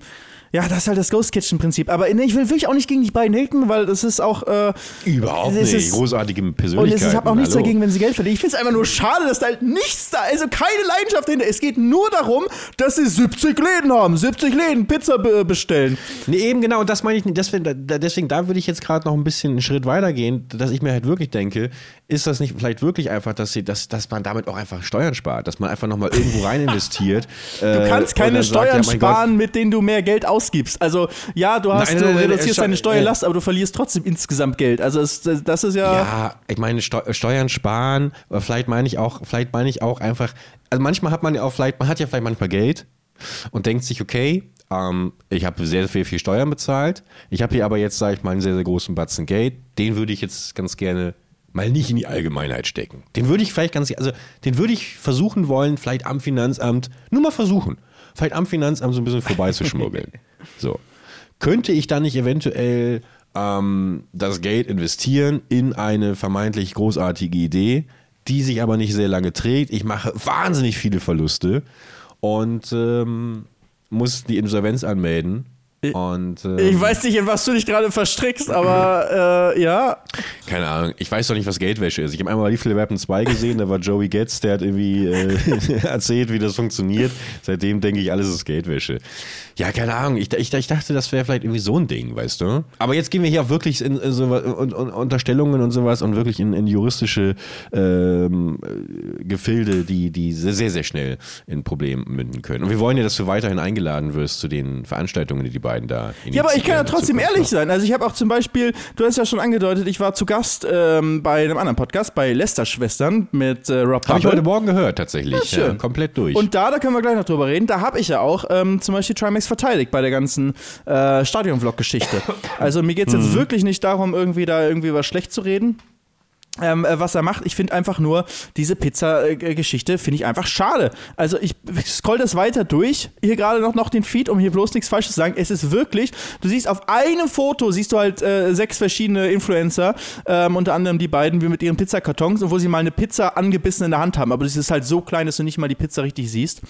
ja, das ist halt das Ghost Kitchen-Prinzip. Aber nee, ich will wirklich auch nicht gegen die beiden haten, weil das ist auch. Äh, Überhaupt nicht. ist- Großartige und Persönlichkeiten. es ist, ich habe auch nichts hallo. dagegen, wenn sie Geld verdienen. Ich finde es einfach nur schade, dass da halt nichts da, also keine Leidenschaft dahinter. Es geht nur darum, dass sie 70 Läden haben, 70 Läden Pizza be bestellen. Nee, eben genau, das meine ich nicht. Deswegen, da, deswegen, da würde ich jetzt gerade noch ein bisschen einen Schritt weiter gehen, dass ich mir halt wirklich denke, ist das nicht vielleicht wirklich einfach, dass, sie, dass, dass man damit auch einfach Steuern spart, dass man einfach nochmal irgendwo rein investiert. Du kannst keine Steuern sparen, mit denen du mehr Geld ausgibst. Also ja, du hast Nein, du nein, nein, reduzierst äh, deine äh, Steuerlast, aber du verlierst trotzdem insgesamt Geld. Also es, das ist ja, Ja, ich meine Steu Steuern sparen, vielleicht meine ich auch, vielleicht meine ich auch einfach, also manchmal hat man ja auch vielleicht, man hat ja vielleicht manchmal Geld und denkt sich, okay, ähm, ich habe sehr, sehr viel Steuern bezahlt, ich habe hier aber jetzt, sage ich mal, einen sehr, sehr großen Batzen Geld, den würde ich jetzt ganz gerne mal nicht in die Allgemeinheit stecken. Den würde ich vielleicht ganz, also den würde ich versuchen wollen, vielleicht am Finanzamt, nur mal versuchen, vielleicht am Finanzamt so ein bisschen vorbeizuschmuggeln. So. Könnte ich dann nicht eventuell ähm, das Geld investieren in eine vermeintlich großartige Idee, die sich aber nicht sehr lange trägt? Ich mache wahnsinnig viele Verluste und ähm, muss die Insolvenz anmelden. Und, ähm, ich weiß nicht, in was du dich gerade verstrickst, aber äh, ja. Keine Ahnung, ich weiß doch nicht, was Geldwäsche ist. Ich habe einmal Lethal Weapon 2 gesehen, da war Joey Getz, der hat irgendwie äh, erzählt, wie das funktioniert. Seitdem denke ich, alles ist Geldwäsche. Ja, keine Ahnung, ich, ich, ich dachte, das wäre vielleicht irgendwie so ein Ding, weißt du? Aber jetzt gehen wir hier auch wirklich in, in so un, un, Unterstellungen und sowas und wirklich in, in juristische ähm, äh, Gefilde, die, die sehr, sehr, schnell in Problemen münden können. Und wir wollen ja, dass du weiterhin eingeladen wirst zu den Veranstaltungen, die die beiden da. Ja, aber ich kann ja trotzdem ehrlich sein. Also ich habe auch zum Beispiel, du hast ja schon angedeutet, ich war zu Gast ähm, bei einem anderen Podcast, bei Lester-Schwestern mit äh, Rob Habe ich heute Morgen gehört, tatsächlich. Ja. Ja, komplett durch. Und da, da können wir gleich noch drüber reden, da habe ich ja auch ähm, zum Beispiel Trimax verteidigt bei der ganzen äh, Stadion-Vlog-Geschichte. Also mir geht es jetzt wirklich nicht darum, irgendwie da irgendwie was schlecht zu reden ähm, äh, was er macht. Ich finde einfach nur, diese Pizza-Geschichte finde ich einfach schade. Also ich scroll das weiter durch, hier gerade noch, noch den Feed, um hier bloß nichts Falsches zu sagen. Es ist wirklich, du siehst auf einem Foto, siehst du halt äh, sechs verschiedene Influencer, ähm, unter anderem die beiden, wie mit ihren Pizzakartons, wo sie mal eine Pizza angebissen in der Hand haben. Aber das ist halt so klein, dass du nicht mal die Pizza richtig siehst.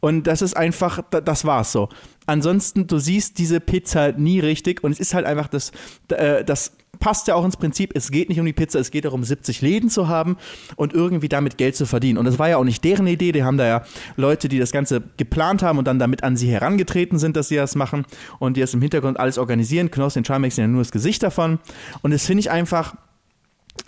Und das ist einfach, das war's so. Ansonsten, du siehst diese Pizza nie richtig und es ist halt einfach das, äh, das passt ja auch ins Prinzip, es geht nicht um die Pizza, es geht darum, 70 Läden zu haben und irgendwie damit Geld zu verdienen. Und das war ja auch nicht deren Idee, die haben da ja Leute, die das Ganze geplant haben und dann damit an sie herangetreten sind, dass sie das machen und die das im Hintergrund alles organisieren. Knossi und Charmex sind ja nur das Gesicht davon. Und das finde ich einfach,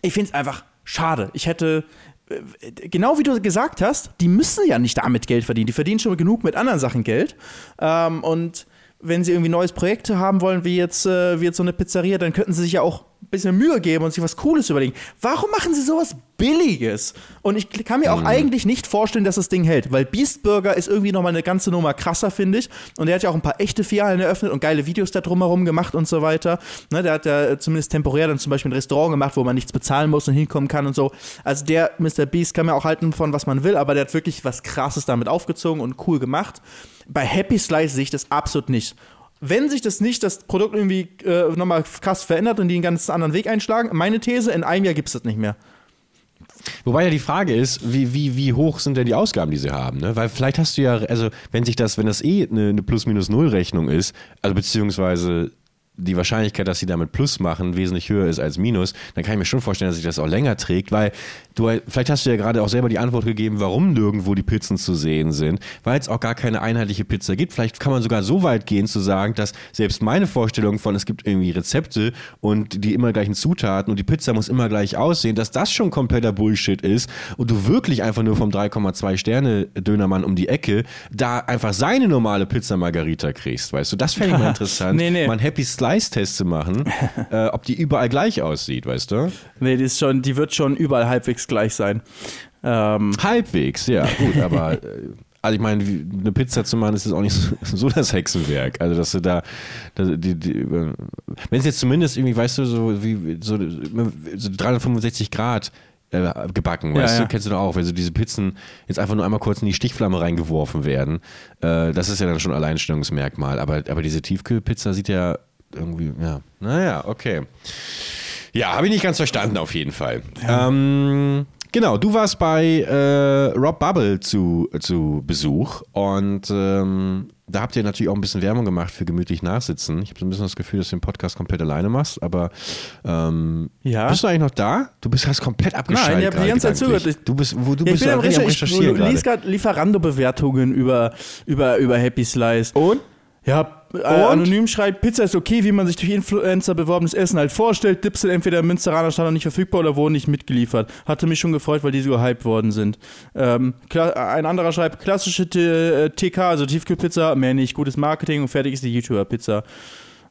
ich finde es einfach schade. Ich hätte, äh, genau wie du gesagt hast, die müssen ja nicht damit Geld verdienen. Die verdienen schon genug mit anderen Sachen Geld. Ähm, und wenn sie irgendwie neues Projekte haben wollen, wie jetzt, äh, wie jetzt so eine Pizzeria, dann könnten sie sich ja auch bisschen Mühe geben und sich was Cooles überlegen. Warum machen sie sowas Billiges? Und ich kann mir auch mhm. eigentlich nicht vorstellen, dass das Ding hält, weil Beast Burger ist irgendwie nochmal eine ganze Nummer krasser, finde ich. Und er hat ja auch ein paar echte Filialen eröffnet und geile Videos da drumherum gemacht und so weiter. Ne, der hat ja zumindest temporär dann zum Beispiel ein Restaurant gemacht, wo man nichts bezahlen muss und hinkommen kann und so. Also der Mr. Beast kann mir auch halten von was man will, aber der hat wirklich was Krasses damit aufgezogen und cool gemacht. Bei Happy Slice sehe ich das absolut nicht wenn sich das nicht, das Produkt irgendwie äh, nochmal krass verändert und die einen ganz anderen Weg einschlagen, meine These, in einem Jahr gibt es das nicht mehr. Wobei ja die Frage ist, wie, wie, wie hoch sind denn die Ausgaben, die sie haben? Ne? Weil vielleicht hast du ja, also wenn sich das, wenn das eh eine, eine Plus-Minus-Null-Rechnung ist, also beziehungsweise die Wahrscheinlichkeit, dass sie damit Plus machen, wesentlich höher ist als Minus, dann kann ich mir schon vorstellen, dass sich das auch länger trägt, weil du, vielleicht hast du ja gerade auch selber die Antwort gegeben, warum nirgendwo die Pizzen zu sehen sind, weil es auch gar keine einheitliche Pizza gibt. Vielleicht kann man sogar so weit gehen zu sagen, dass selbst meine Vorstellung von, es gibt irgendwie Rezepte und die immer gleichen Zutaten und die Pizza muss immer gleich aussehen, dass das schon kompletter Bullshit ist und du wirklich einfach nur vom 3,2 Sterne Dönermann um die Ecke da einfach seine normale Pizza Margarita kriegst, weißt du? Das fände ich mal interessant. nee, nee. Mal Happy Slice-Test zu machen, äh, ob die überall gleich aussieht, weißt du? Nee, die, ist schon, die wird schon überall halbwegs gleich sein. Ähm. Halbwegs, ja, gut, aber. Also ich meine, eine Pizza zu machen, ist jetzt auch nicht so, so das Hexenwerk. Also dass du da, die, die, wenn es jetzt zumindest irgendwie, weißt du, so wie so, so 365 Grad äh, gebacken, weißt ja, du, kennst du doch auch, wenn so diese Pizzen jetzt einfach nur einmal kurz in die Stichflamme reingeworfen werden, äh, das ist ja dann schon Alleinstellungsmerkmal. Aber, aber diese Tiefkühlpizza sieht ja irgendwie, ja, naja, okay. Ja, habe ich nicht ganz verstanden auf jeden Fall. Ja. Ähm, genau, du warst bei äh, Rob Bubble zu, zu Besuch und ähm, da habt ihr natürlich auch ein bisschen Werbung gemacht für gemütlich nachsitzen. Ich habe so ein bisschen das Gefühl, dass du den Podcast komplett alleine machst, aber ähm, ja. bist du eigentlich noch da? Du bist hast komplett abgeschaltet. Nein, ich habe die ganze Zeit zugehört. Du bist, wo, du ja, bist ich bin am Recherchieren. Ich, ich lese gerade Lieferando-Bewertungen über, über, über Happy Slice. Und? Ja, äh, anonym schreibt, Pizza ist okay, wie man sich durch Influencer beworbenes Essen halt vorstellt. Dips sind entweder im Münsteraner Stand noch nicht verfügbar oder wurden nicht mitgeliefert. Hatte mich schon gefreut, weil die so gehypt worden sind. Ähm, ein anderer schreibt, klassische TK, also Tiefkühlpizza, mehr nicht, gutes Marketing und fertig ist die YouTuber-Pizza.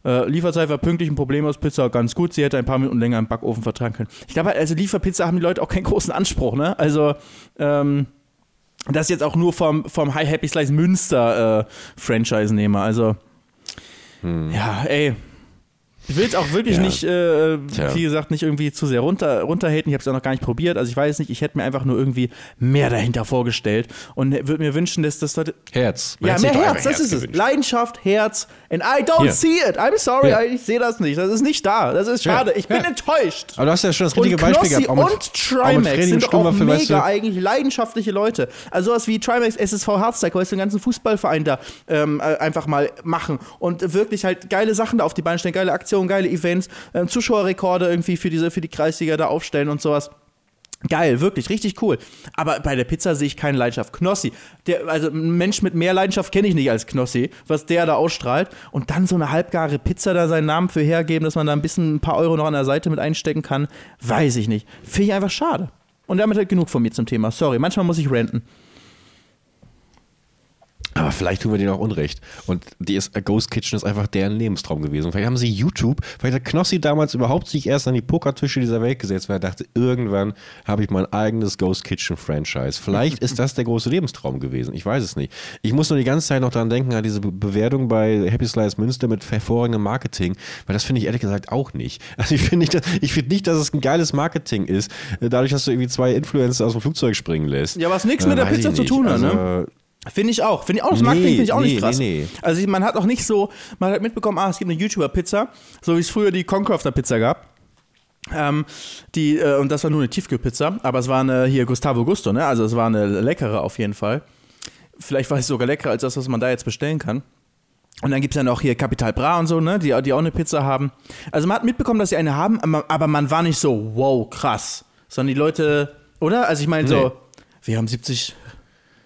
Äh, Lieferzeit war pünktlich, ein Problem aus Pizza ganz gut. Sie hätte ein paar Minuten länger im Backofen vertragen können. Ich glaube, also Lieferpizza haben die Leute auch keinen großen Anspruch, ne? Also, ähm, das jetzt auch nur vom, vom High Happy Slice Münster äh, Franchise nehme. Also, hm. ja, ey, ich will es auch wirklich ja. nicht, äh, wie gesagt, nicht irgendwie zu sehr runter, runterhaten. Ich habe es auch noch gar nicht probiert. Also ich weiß nicht, ich hätte mir einfach nur irgendwie mehr dahinter vorgestellt und würde mir wünschen, dass das Leute. Herz. Man ja, mehr Herz, das Herz ist gewünscht. es. Leidenschaft, Herz. And I don't Hier. see it. I'm sorry, Hier. ich sehe das nicht. Das ist nicht da. Das ist schade. Ja. Ich bin enttäuscht. Aber du hast ja schon das richtige Beispiel gehabt. Auch mit, und Trimax sind doch auch mega weißt du? eigentlich leidenschaftliche Leute. Also sowas wie Trimax, SSV Herztag, weißt du, den ganzen Fußballverein da ähm, äh, einfach mal machen und wirklich halt geile Sachen da auf die Beine stellen, geile Aktionen Aktionen, geile Events, äh, Zuschauerrekorde irgendwie für diese, für die Kreisliga da aufstellen und sowas. Geil, wirklich, richtig cool. Aber bei der Pizza sehe ich keine Leidenschaft. Knossi, der, also ein Mensch mit mehr Leidenschaft kenne ich nicht als Knossi, was der da ausstrahlt. Und dann so eine halbgare Pizza da seinen Namen für hergeben, dass man da ein bisschen ein paar Euro noch an der Seite mit einstecken kann, weiß ich nicht. Finde ich einfach schade. Und damit halt genug von mir zum Thema. Sorry, manchmal muss ich ranten. Vielleicht tun wir denen auch Unrecht. Und die ist, Ghost Kitchen ist einfach deren Lebenstraum gewesen. Vielleicht haben sie YouTube, vielleicht hat Knossi damals überhaupt sich erst an die Pokertische dieser Welt gesetzt, weil er dachte, irgendwann habe ich mein eigenes Ghost Kitchen Franchise. Vielleicht ist das der große Lebenstraum gewesen. Ich weiß es nicht. Ich muss nur die ganze Zeit noch daran denken, an diese Be Bewertung bei Happy Slice Münster mit hervorragendem Marketing, weil das finde ich ehrlich gesagt auch nicht. Also ich finde nicht, dass- ich finde nicht, dass es ein geiles Marketing ist, äh, dadurch, dass du irgendwie zwei Influencer aus dem Flugzeug springen lässt. Ja, was nichts Äh, mit der weiß Pizza zu tun hat, ne? Finde ich auch. Finde ich auch. Das Nee, Marketing finde ich auch nee, nicht krass. nee, nee. Also man hat auch nicht so, man hat mitbekommen, ah, es gibt eine YouTuber-Pizza, so wie es früher die Concrafter-Pizza gab. Ähm, die, äh, und das war nur eine Tiefkühlpizza, aber es war eine hier Gustavo Gusto, ne? Also es war eine leckere auf jeden Fall. Vielleicht war es sogar leckerer als das, was man da jetzt bestellen kann. Und dann gibt es ja noch hier Capital Bra und so, ne? Die, die auch eine Pizza haben. Also man hat mitbekommen, dass sie eine haben, aber, man war nicht so, wow, krass. Sondern die Leute, oder? Also ich meine so, wir haben 70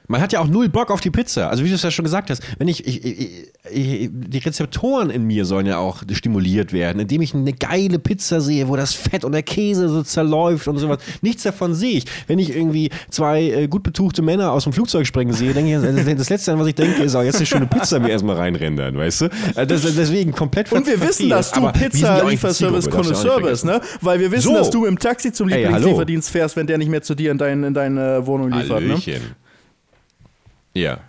Man hat ja auch null Bock auf die Pizza. Also wie du es ja schon gesagt hast, wenn ich, ich, ich, ich die Rezeptoren in mir sollen ja auch stimuliert werden, indem ich eine geile Pizza sehe, wo das Fett und der Käse so zerläuft und sowas. Nichts davon sehe ich. Wenn ich irgendwie zwei äh, gut betuchte Männer aus dem Flugzeug springen sehe, denke ich, das, das Letzte, an was ich denke, ist auch jetzt eine schöne Pizza mir erstmal reinrendern, weißt du? Äh, Das, deswegen komplett Und wir wissen, dass das. du Pizza-Lieferservice Connoisseur bist, ne? Weil wir wissen, So. dass du im Taxi zum. Lieblingslieferdienst fährst, wenn der nicht mehr zu dir in, dein, in deine Wohnung liefert, ne? Hallöchen.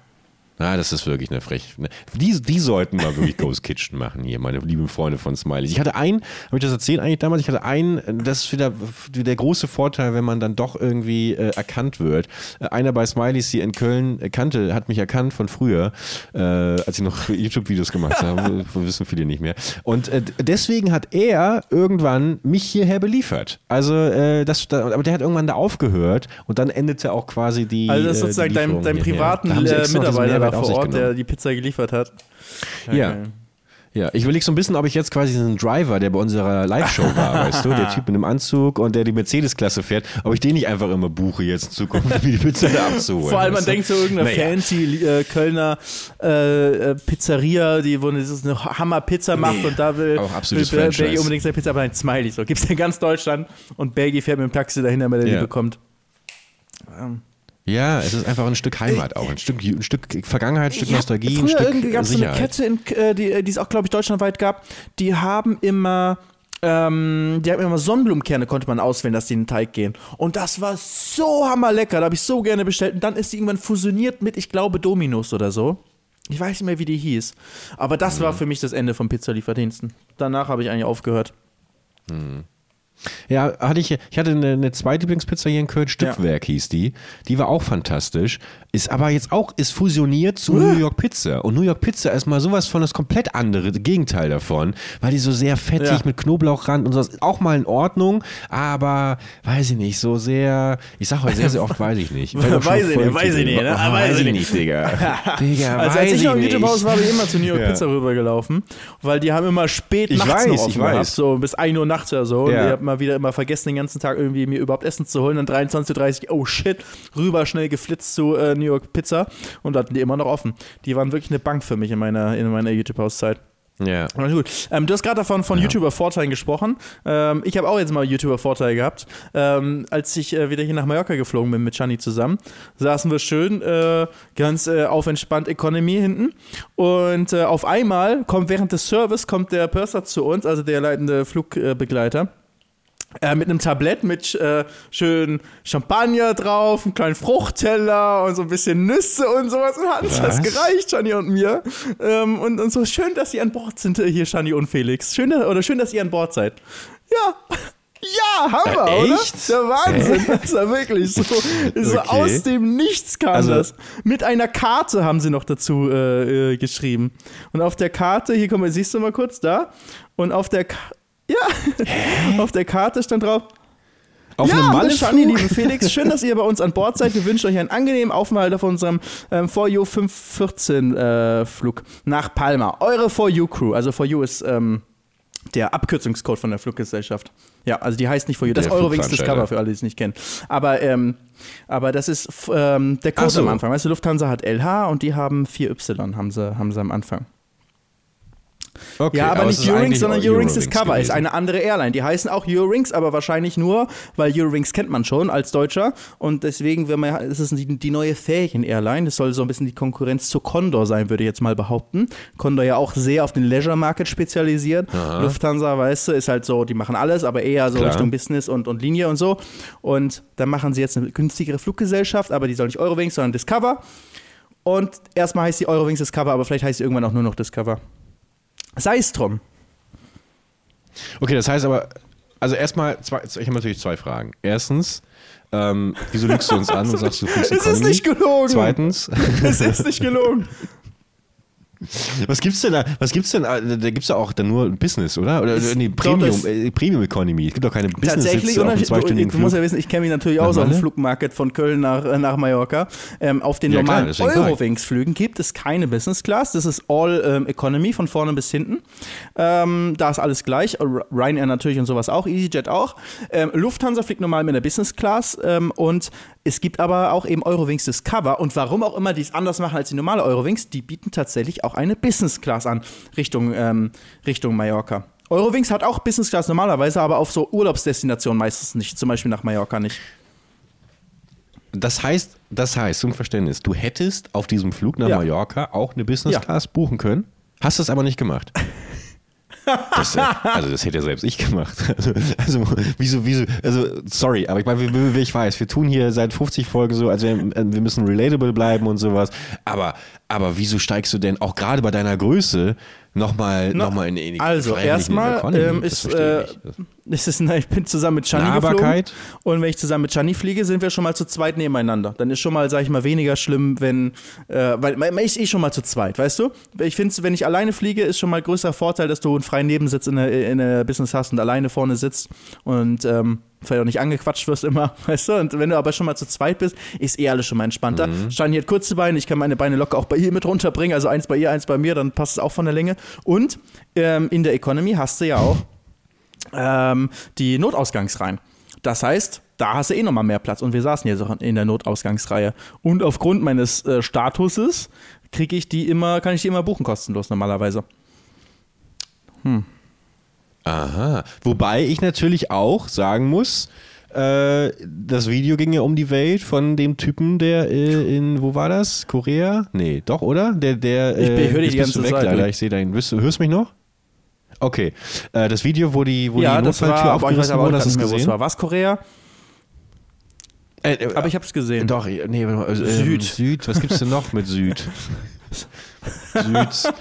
Na, das ist wirklich eine frech. ne. Die, die sollten mal wirklich Ghost Kitchen machen hier, meine lieben Freunde von Smileys. Ich hatte einen, habe ich das erzählt eigentlich damals? Ich hatte einen, das ist wieder der große Vorteil, wenn man dann doch irgendwie äh, erkannt wird. Äh, einer bei Smileys, die in Köln äh, kannte, hat mich erkannt von früher, äh, als ich noch YouTube-Videos gemacht habe. wissen viele nicht mehr. Und äh, deswegen hat er irgendwann mich hierher beliefert. Also, äh, das, da, aber der hat irgendwann da aufgehört und dann endete auch quasi die. Also das ist äh, sozusagen dein, dein privaten Mitarbeiter auf vor Ort, genommen. der die Pizza geliefert hat. Ja. geil. Ja, ich überlege so ein bisschen, ob ich jetzt quasi diesen Driver, der bei unserer Live-Show war, weißt du, der Typ mit dem Anzug und der die Mercedes-Klasse fährt, ob ich den nicht einfach immer buche jetzt in Zukunft, um die Pizza da abzuholen. Vor allem, man denkt so irgendeine Naja. fancy äh, Kölner äh, äh, Pizzeria, die wo dieses eine Hammer-Pizza macht Nee, und da will, will. Bergi unbedingt seine Pizza, aber ein Smiley. So gibt es in ganz Deutschland und Bergi fährt mit dem Taxi dahin, damit er die Ja. bekommt. Ja, es ist einfach ein Stück Heimat auch, ein Stück, ein Stück Vergangenheit, ein Stück hab Nostalgie, ein Früher Stück irgendwie gab es so eine. Kette, in, äh, die, die es auch, glaube ich, deutschlandweit gab. Die haben immer, ähm, die haben immer Sonnenblumenkerne, konnte man auswählen, dass die in den Teig gehen. Und das war so hammerlecker, da habe ich so gerne bestellt. Und dann ist die irgendwann fusioniert mit, ich glaube, Dominos oder so. Ich weiß nicht mehr, wie die hieß. Aber das Mhm. war für mich das Ende von Pizzalieferdiensten. Danach habe ich eigentlich aufgehört. Ja, hatte ich, ich hatte eine, eine Zweitlieblingspizza hier in Köln, Stückwerk hieß die. Die war auch fantastisch. Ist aber jetzt auch, ist fusioniert zu New York Pizza. Und New York Pizza ist mal sowas von das komplett andere Gegenteil davon, weil die so sehr fettig Ja. mit Knoblauchrand und so ist auch mal in Ordnung, aber weiß ich nicht, so sehr, ich sag heute sehr, sehr oft, weiß ich nicht. Schon Weiß ich nicht, weiß ich nicht, ne? Oh, Weiß ich ich nicht, Digga. Digga, Also als ich noch im. YouTube-Haus war, bin ich immer zu New York Ja. Pizza rübergelaufen, weil die haben immer spät Ich nachts weiß, noch ich offen weiß. gehabt, so bis 1 Uhr nachts oder so. Und Ja. ich mal wieder immer vergessen, den ganzen Tag irgendwie mir überhaupt Essen zu holen. Dann 23.30 Uhr, oh shit, rüber schnell geflitzt zu äh, New York Pizza und hatten die immer noch offen. Die waren wirklich eine Bank für mich in meiner, in meiner YouTube-Hauszeit. Ja. Gut. Ähm, du hast gerade davon von YouTuber-Vorteilen gesprochen. Ähm, ich habe auch jetzt mal YouTuber-Vorteil gehabt. Ähm, als ich äh, wieder hier nach Mallorca geflogen bin mit Chani zusammen, saßen wir schön äh, ganz äh, auf entspannt Economy hinten. Und äh, auf einmal kommt während des Service kommt der Purser zu uns, also der leitende Flugbegleiter. Äh, mit einem Tablett mit äh, schön Champagner drauf, einem kleinen Fruchtteller und so ein bisschen Nüsse und sowas. Und hat uns das gereicht, Shani und mir. Ähm, und, und so schön, dass ihr an Bord sind, äh, hier Shani und Felix. Schön, oder schön, dass ihr an Bord seid. Ja. Ja, haben wir, Äh, oder? Der Wahnsinn. Das ist ja wirklich so, so Okay. aus dem Nichts kam Also- das. Mit einer Karte haben sie noch dazu äh, äh, geschrieben. Und auf der Karte, hier komm mal, siehst du mal kurz da. Und auf der Ka ja, auf der Karte stand drauf, Auf ja, einem hallo Shani, liebe Felix, schön, dass ihr bei uns an Bord seid. Wir wünschen euch einen angenehmen Aufenthalt auf unserem ähm, For You 514 äh, Flug nach Palma. Eure For You Crew, also For You ist ähm, der Abkürzungscode von der Fluggesellschaft. Ja, also die heißt nicht For You, das ist Der Eurowings Flugveranstalter. Discover für alle, die es nicht kennen. Aber, ähm, aber das ist ähm, der Code so. am Anfang. Weißt du, Lufthansa hat LH und die haben 4Y, haben sie, haben sie am Anfang. Okay, ja, aber, aber es nicht ist eigentlich sondern Eurowings Discover ist gewesen. eine andere Airline. Die heißen auch Eurowings, aber wahrscheinlich nur, weil Eurowings kennt man schon als Deutscher und deswegen, wenn man, es ist die, die neue Ferien-Airline. Das soll so ein bisschen die Konkurrenz zu Condor sein, würde ich jetzt mal behaupten. Condor ja auch sehr auf den Leisure-Market spezialisiert. Lufthansa, weißt du, ist halt so, die machen alles, aber eher so Klar. Richtung Business und, und Linie und so. Und dann machen sie jetzt eine günstigere Fluggesellschaft, aber die soll nicht Eurowings, sondern Discover. Und erstmal heißt sie Eurowings Discover, aber vielleicht heißt sie irgendwann auch nur noch Discover. Sei es drum. Okay, das heißt aber, also erstmal, zwei, ich habe natürlich zwei Fragen. Erstens, ähm, wieso lügst du uns an und sagst, du fliegst Es ist nicht gelogen. Zweitens, Es ist nicht gelogen. Was gibt's denn da? Was gibt's denn? Da Da gibt's ja auch dann nur Business, oder? Oder Ist- nee, doch, Premium, äh, Premium Economy. Es gibt doch keine Tatsächlich, Business-Sitze auf einem Unterschied, du, musst ja wissen, ich kenne mich natürlich aus auf dem? Flugmarket von Köln nach, äh, nach Mallorca. Ähm, auf den Ja, normalen. Eurowings-Flügen gibt es keine Business Class. Das ist All ähm, Economy von vorne bis hinten. Ähm, da ist alles gleich. Ryanair natürlich und sowas auch, EasyJet auch. Ähm, Lufthansa fliegt normal mit der Business Class ähm, und es gibt aber auch eben Eurowings Discover. Und warum auch immer die es anders machen als die normale Eurowings, die bieten tatsächlich auch eine Business Class an Richtung, ähm, Richtung Mallorca. Eurowings hat auch Business Class normalerweise, aber auf so Urlaubsdestinationen meistens nicht, zum Beispiel nach Mallorca nicht. Das heißt, das heißt, zum Verständnis, du hättest auf diesem Flug nach Ja. Mallorca auch eine Business Ja. Class buchen können, hast es aber nicht gemacht. Das, äh, also das hätte ja selbst ich gemacht. Also, also wieso, wieso, also sorry, aber ich meine, ich weiß, wir tun hier seit 50 Folgen so, also wir, wir müssen relatable bleiben und sowas, aber, aber wieso steigst du denn auch gerade bei deiner Größe nochmal noch mal in, die Also, erstmal ähm, ist, äh, ich ist, na, ich bin zusammen mit Chani geflogen. Und wenn ich zusammen mit Chani fliege, sind wir schon mal zu zweit nebeneinander. Dann ist schon mal, sag ich mal, weniger schlimm, wenn, äh, weil man ist eh schon mal zu zweit, weißt du? Ich finde, wenn ich alleine fliege, ist schon mal größer Vorteil, dass du einen freien Nebensitz in der, in der Business hast und alleine vorne sitzt und ähm, vielleicht auch nicht angequatscht wirst immer, weißt du? Und wenn du aber schon mal zu zweit bist, ist eh alles schon mal entspannter. Mhm. Chani hat kurze Beine, ich kann meine Beine locker auch bei ihr mit runterbringen, also eins bei ihr, eins bei mir, dann passt es auch von der Länge. Und ähm, in der Economy hast du ja auch ähm, die Notausgangsreihen. Das heißt, da hast du eh nochmal mehr Platz. Und wir saßen jetzt auch in der Notausgangsreihe. Und aufgrund meines äh, Statuses kriege ich die immer, kann ich die immer buchen kostenlos normalerweise. Aha. Wobei ich natürlich auch sagen muss, äh, das Video ging ja um die Welt von dem Typen, der äh, in, wo war das? Korea? Nee, doch, oder? Der, der, Ich äh, höre dich ganze weg, Zeit. leider. Ich sehe deinen. Hörst du mich noch? Okay. Äh, das Video, wo die, wo ja, die das war, Notfalltür ich weiß aufgerissen wurde, mehr, wo es gesehen? war. Was Korea? Aber ich habe es gesehen. Doch, nee, Süd. Süd. Was gibt's denn noch mit Süd? Süd.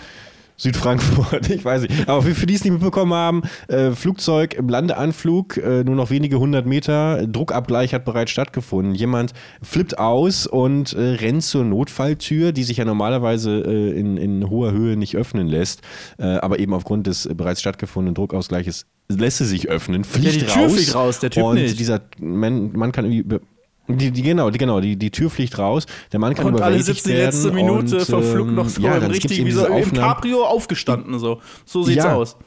Südfrankfurt, ich weiß nicht. Aber für, für die es nicht mitbekommen haben, äh, Flugzeug im Landeanflug, äh, nur noch wenige hundert Meter, Druckabgleich hat bereits stattgefunden. Jemand flippt aus und äh, rennt zur Notfalltür, die sich ja normalerweise äh, in, in hoher Höhe nicht öffnen lässt, äh, aber eben aufgrund des bereits stattgefundenen Druckausgleiches lässt sie sich öffnen, fliegt die Tür raus. fliegt raus, der Typ und nicht. dieser Mann, Mann kann irgendwie die, die, genau, die, genau die, die Tür fliegt raus, der Mann kann Und alle überwältigt sitzen die letzte Minute und, vom Flug ähm, noch ja, vor dann richtig gibt's eben wie so im. Cabrio aufgestanden. So, so sieht's Ja. aus.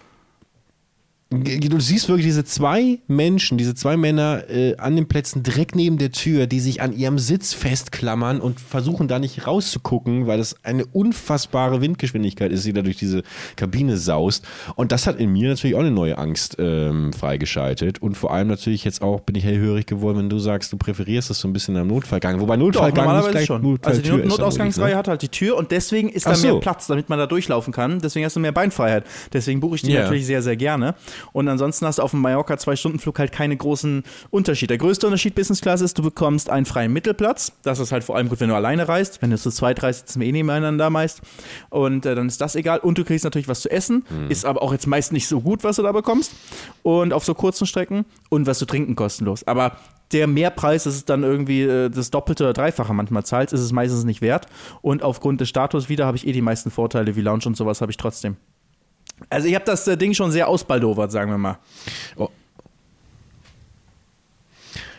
Du siehst wirklich diese zwei Menschen, diese zwei Männer äh, an den Plätzen direkt neben der Tür, die sich an ihrem Sitz festklammern und versuchen da nicht rauszugucken, weil das eine unfassbare Windgeschwindigkeit ist, die da durch diese Kabine saust. Und das hat in mir natürlich auch eine neue Angst ähm, freigeschaltet. Und vor allem natürlich jetzt auch bin ich hellhörig geworden, wenn du sagst, du präferierst es so ein bisschen am Notfallgang. Wobei Doch, Notfallgang nicht normalerweise gleich schon. Notfalltür Also die Not ist, Notausgangsreihe ne? hat halt die Tür und deswegen ist da so. mehr Platz, damit man da durchlaufen kann. Deswegen hast du mehr Beinfreiheit. Deswegen buche ich die Ja. natürlich sehr, sehr gerne. Und ansonsten hast du auf dem Mallorca Zwei-Stunden-Flug halt keine großen Unterschied. Der größte Unterschied Business Class ist, du bekommst einen freien Mittelplatz. Das ist halt vor allem gut, wenn du alleine reist. Wenn du zu zweit reist, sitzen wir eh nebeneinander meist. Und äh, dann ist das egal. Und du kriegst natürlich was zu essen. Ist aber auch jetzt meist nicht so gut, was du da bekommst. Und auf so kurzen Strecken. Und was zu trinken kostenlos. Aber der Mehrpreis ist es dann irgendwie äh, das Doppelte oder Dreifache manchmal zahlst, ist es meistens nicht wert. Und aufgrund des Status wieder habe ich eh die meisten Vorteile wie Lounge und sowas habe ich trotzdem. Also ich habe das äh, Ding schon sehr ausbaldowert, sagen wir mal.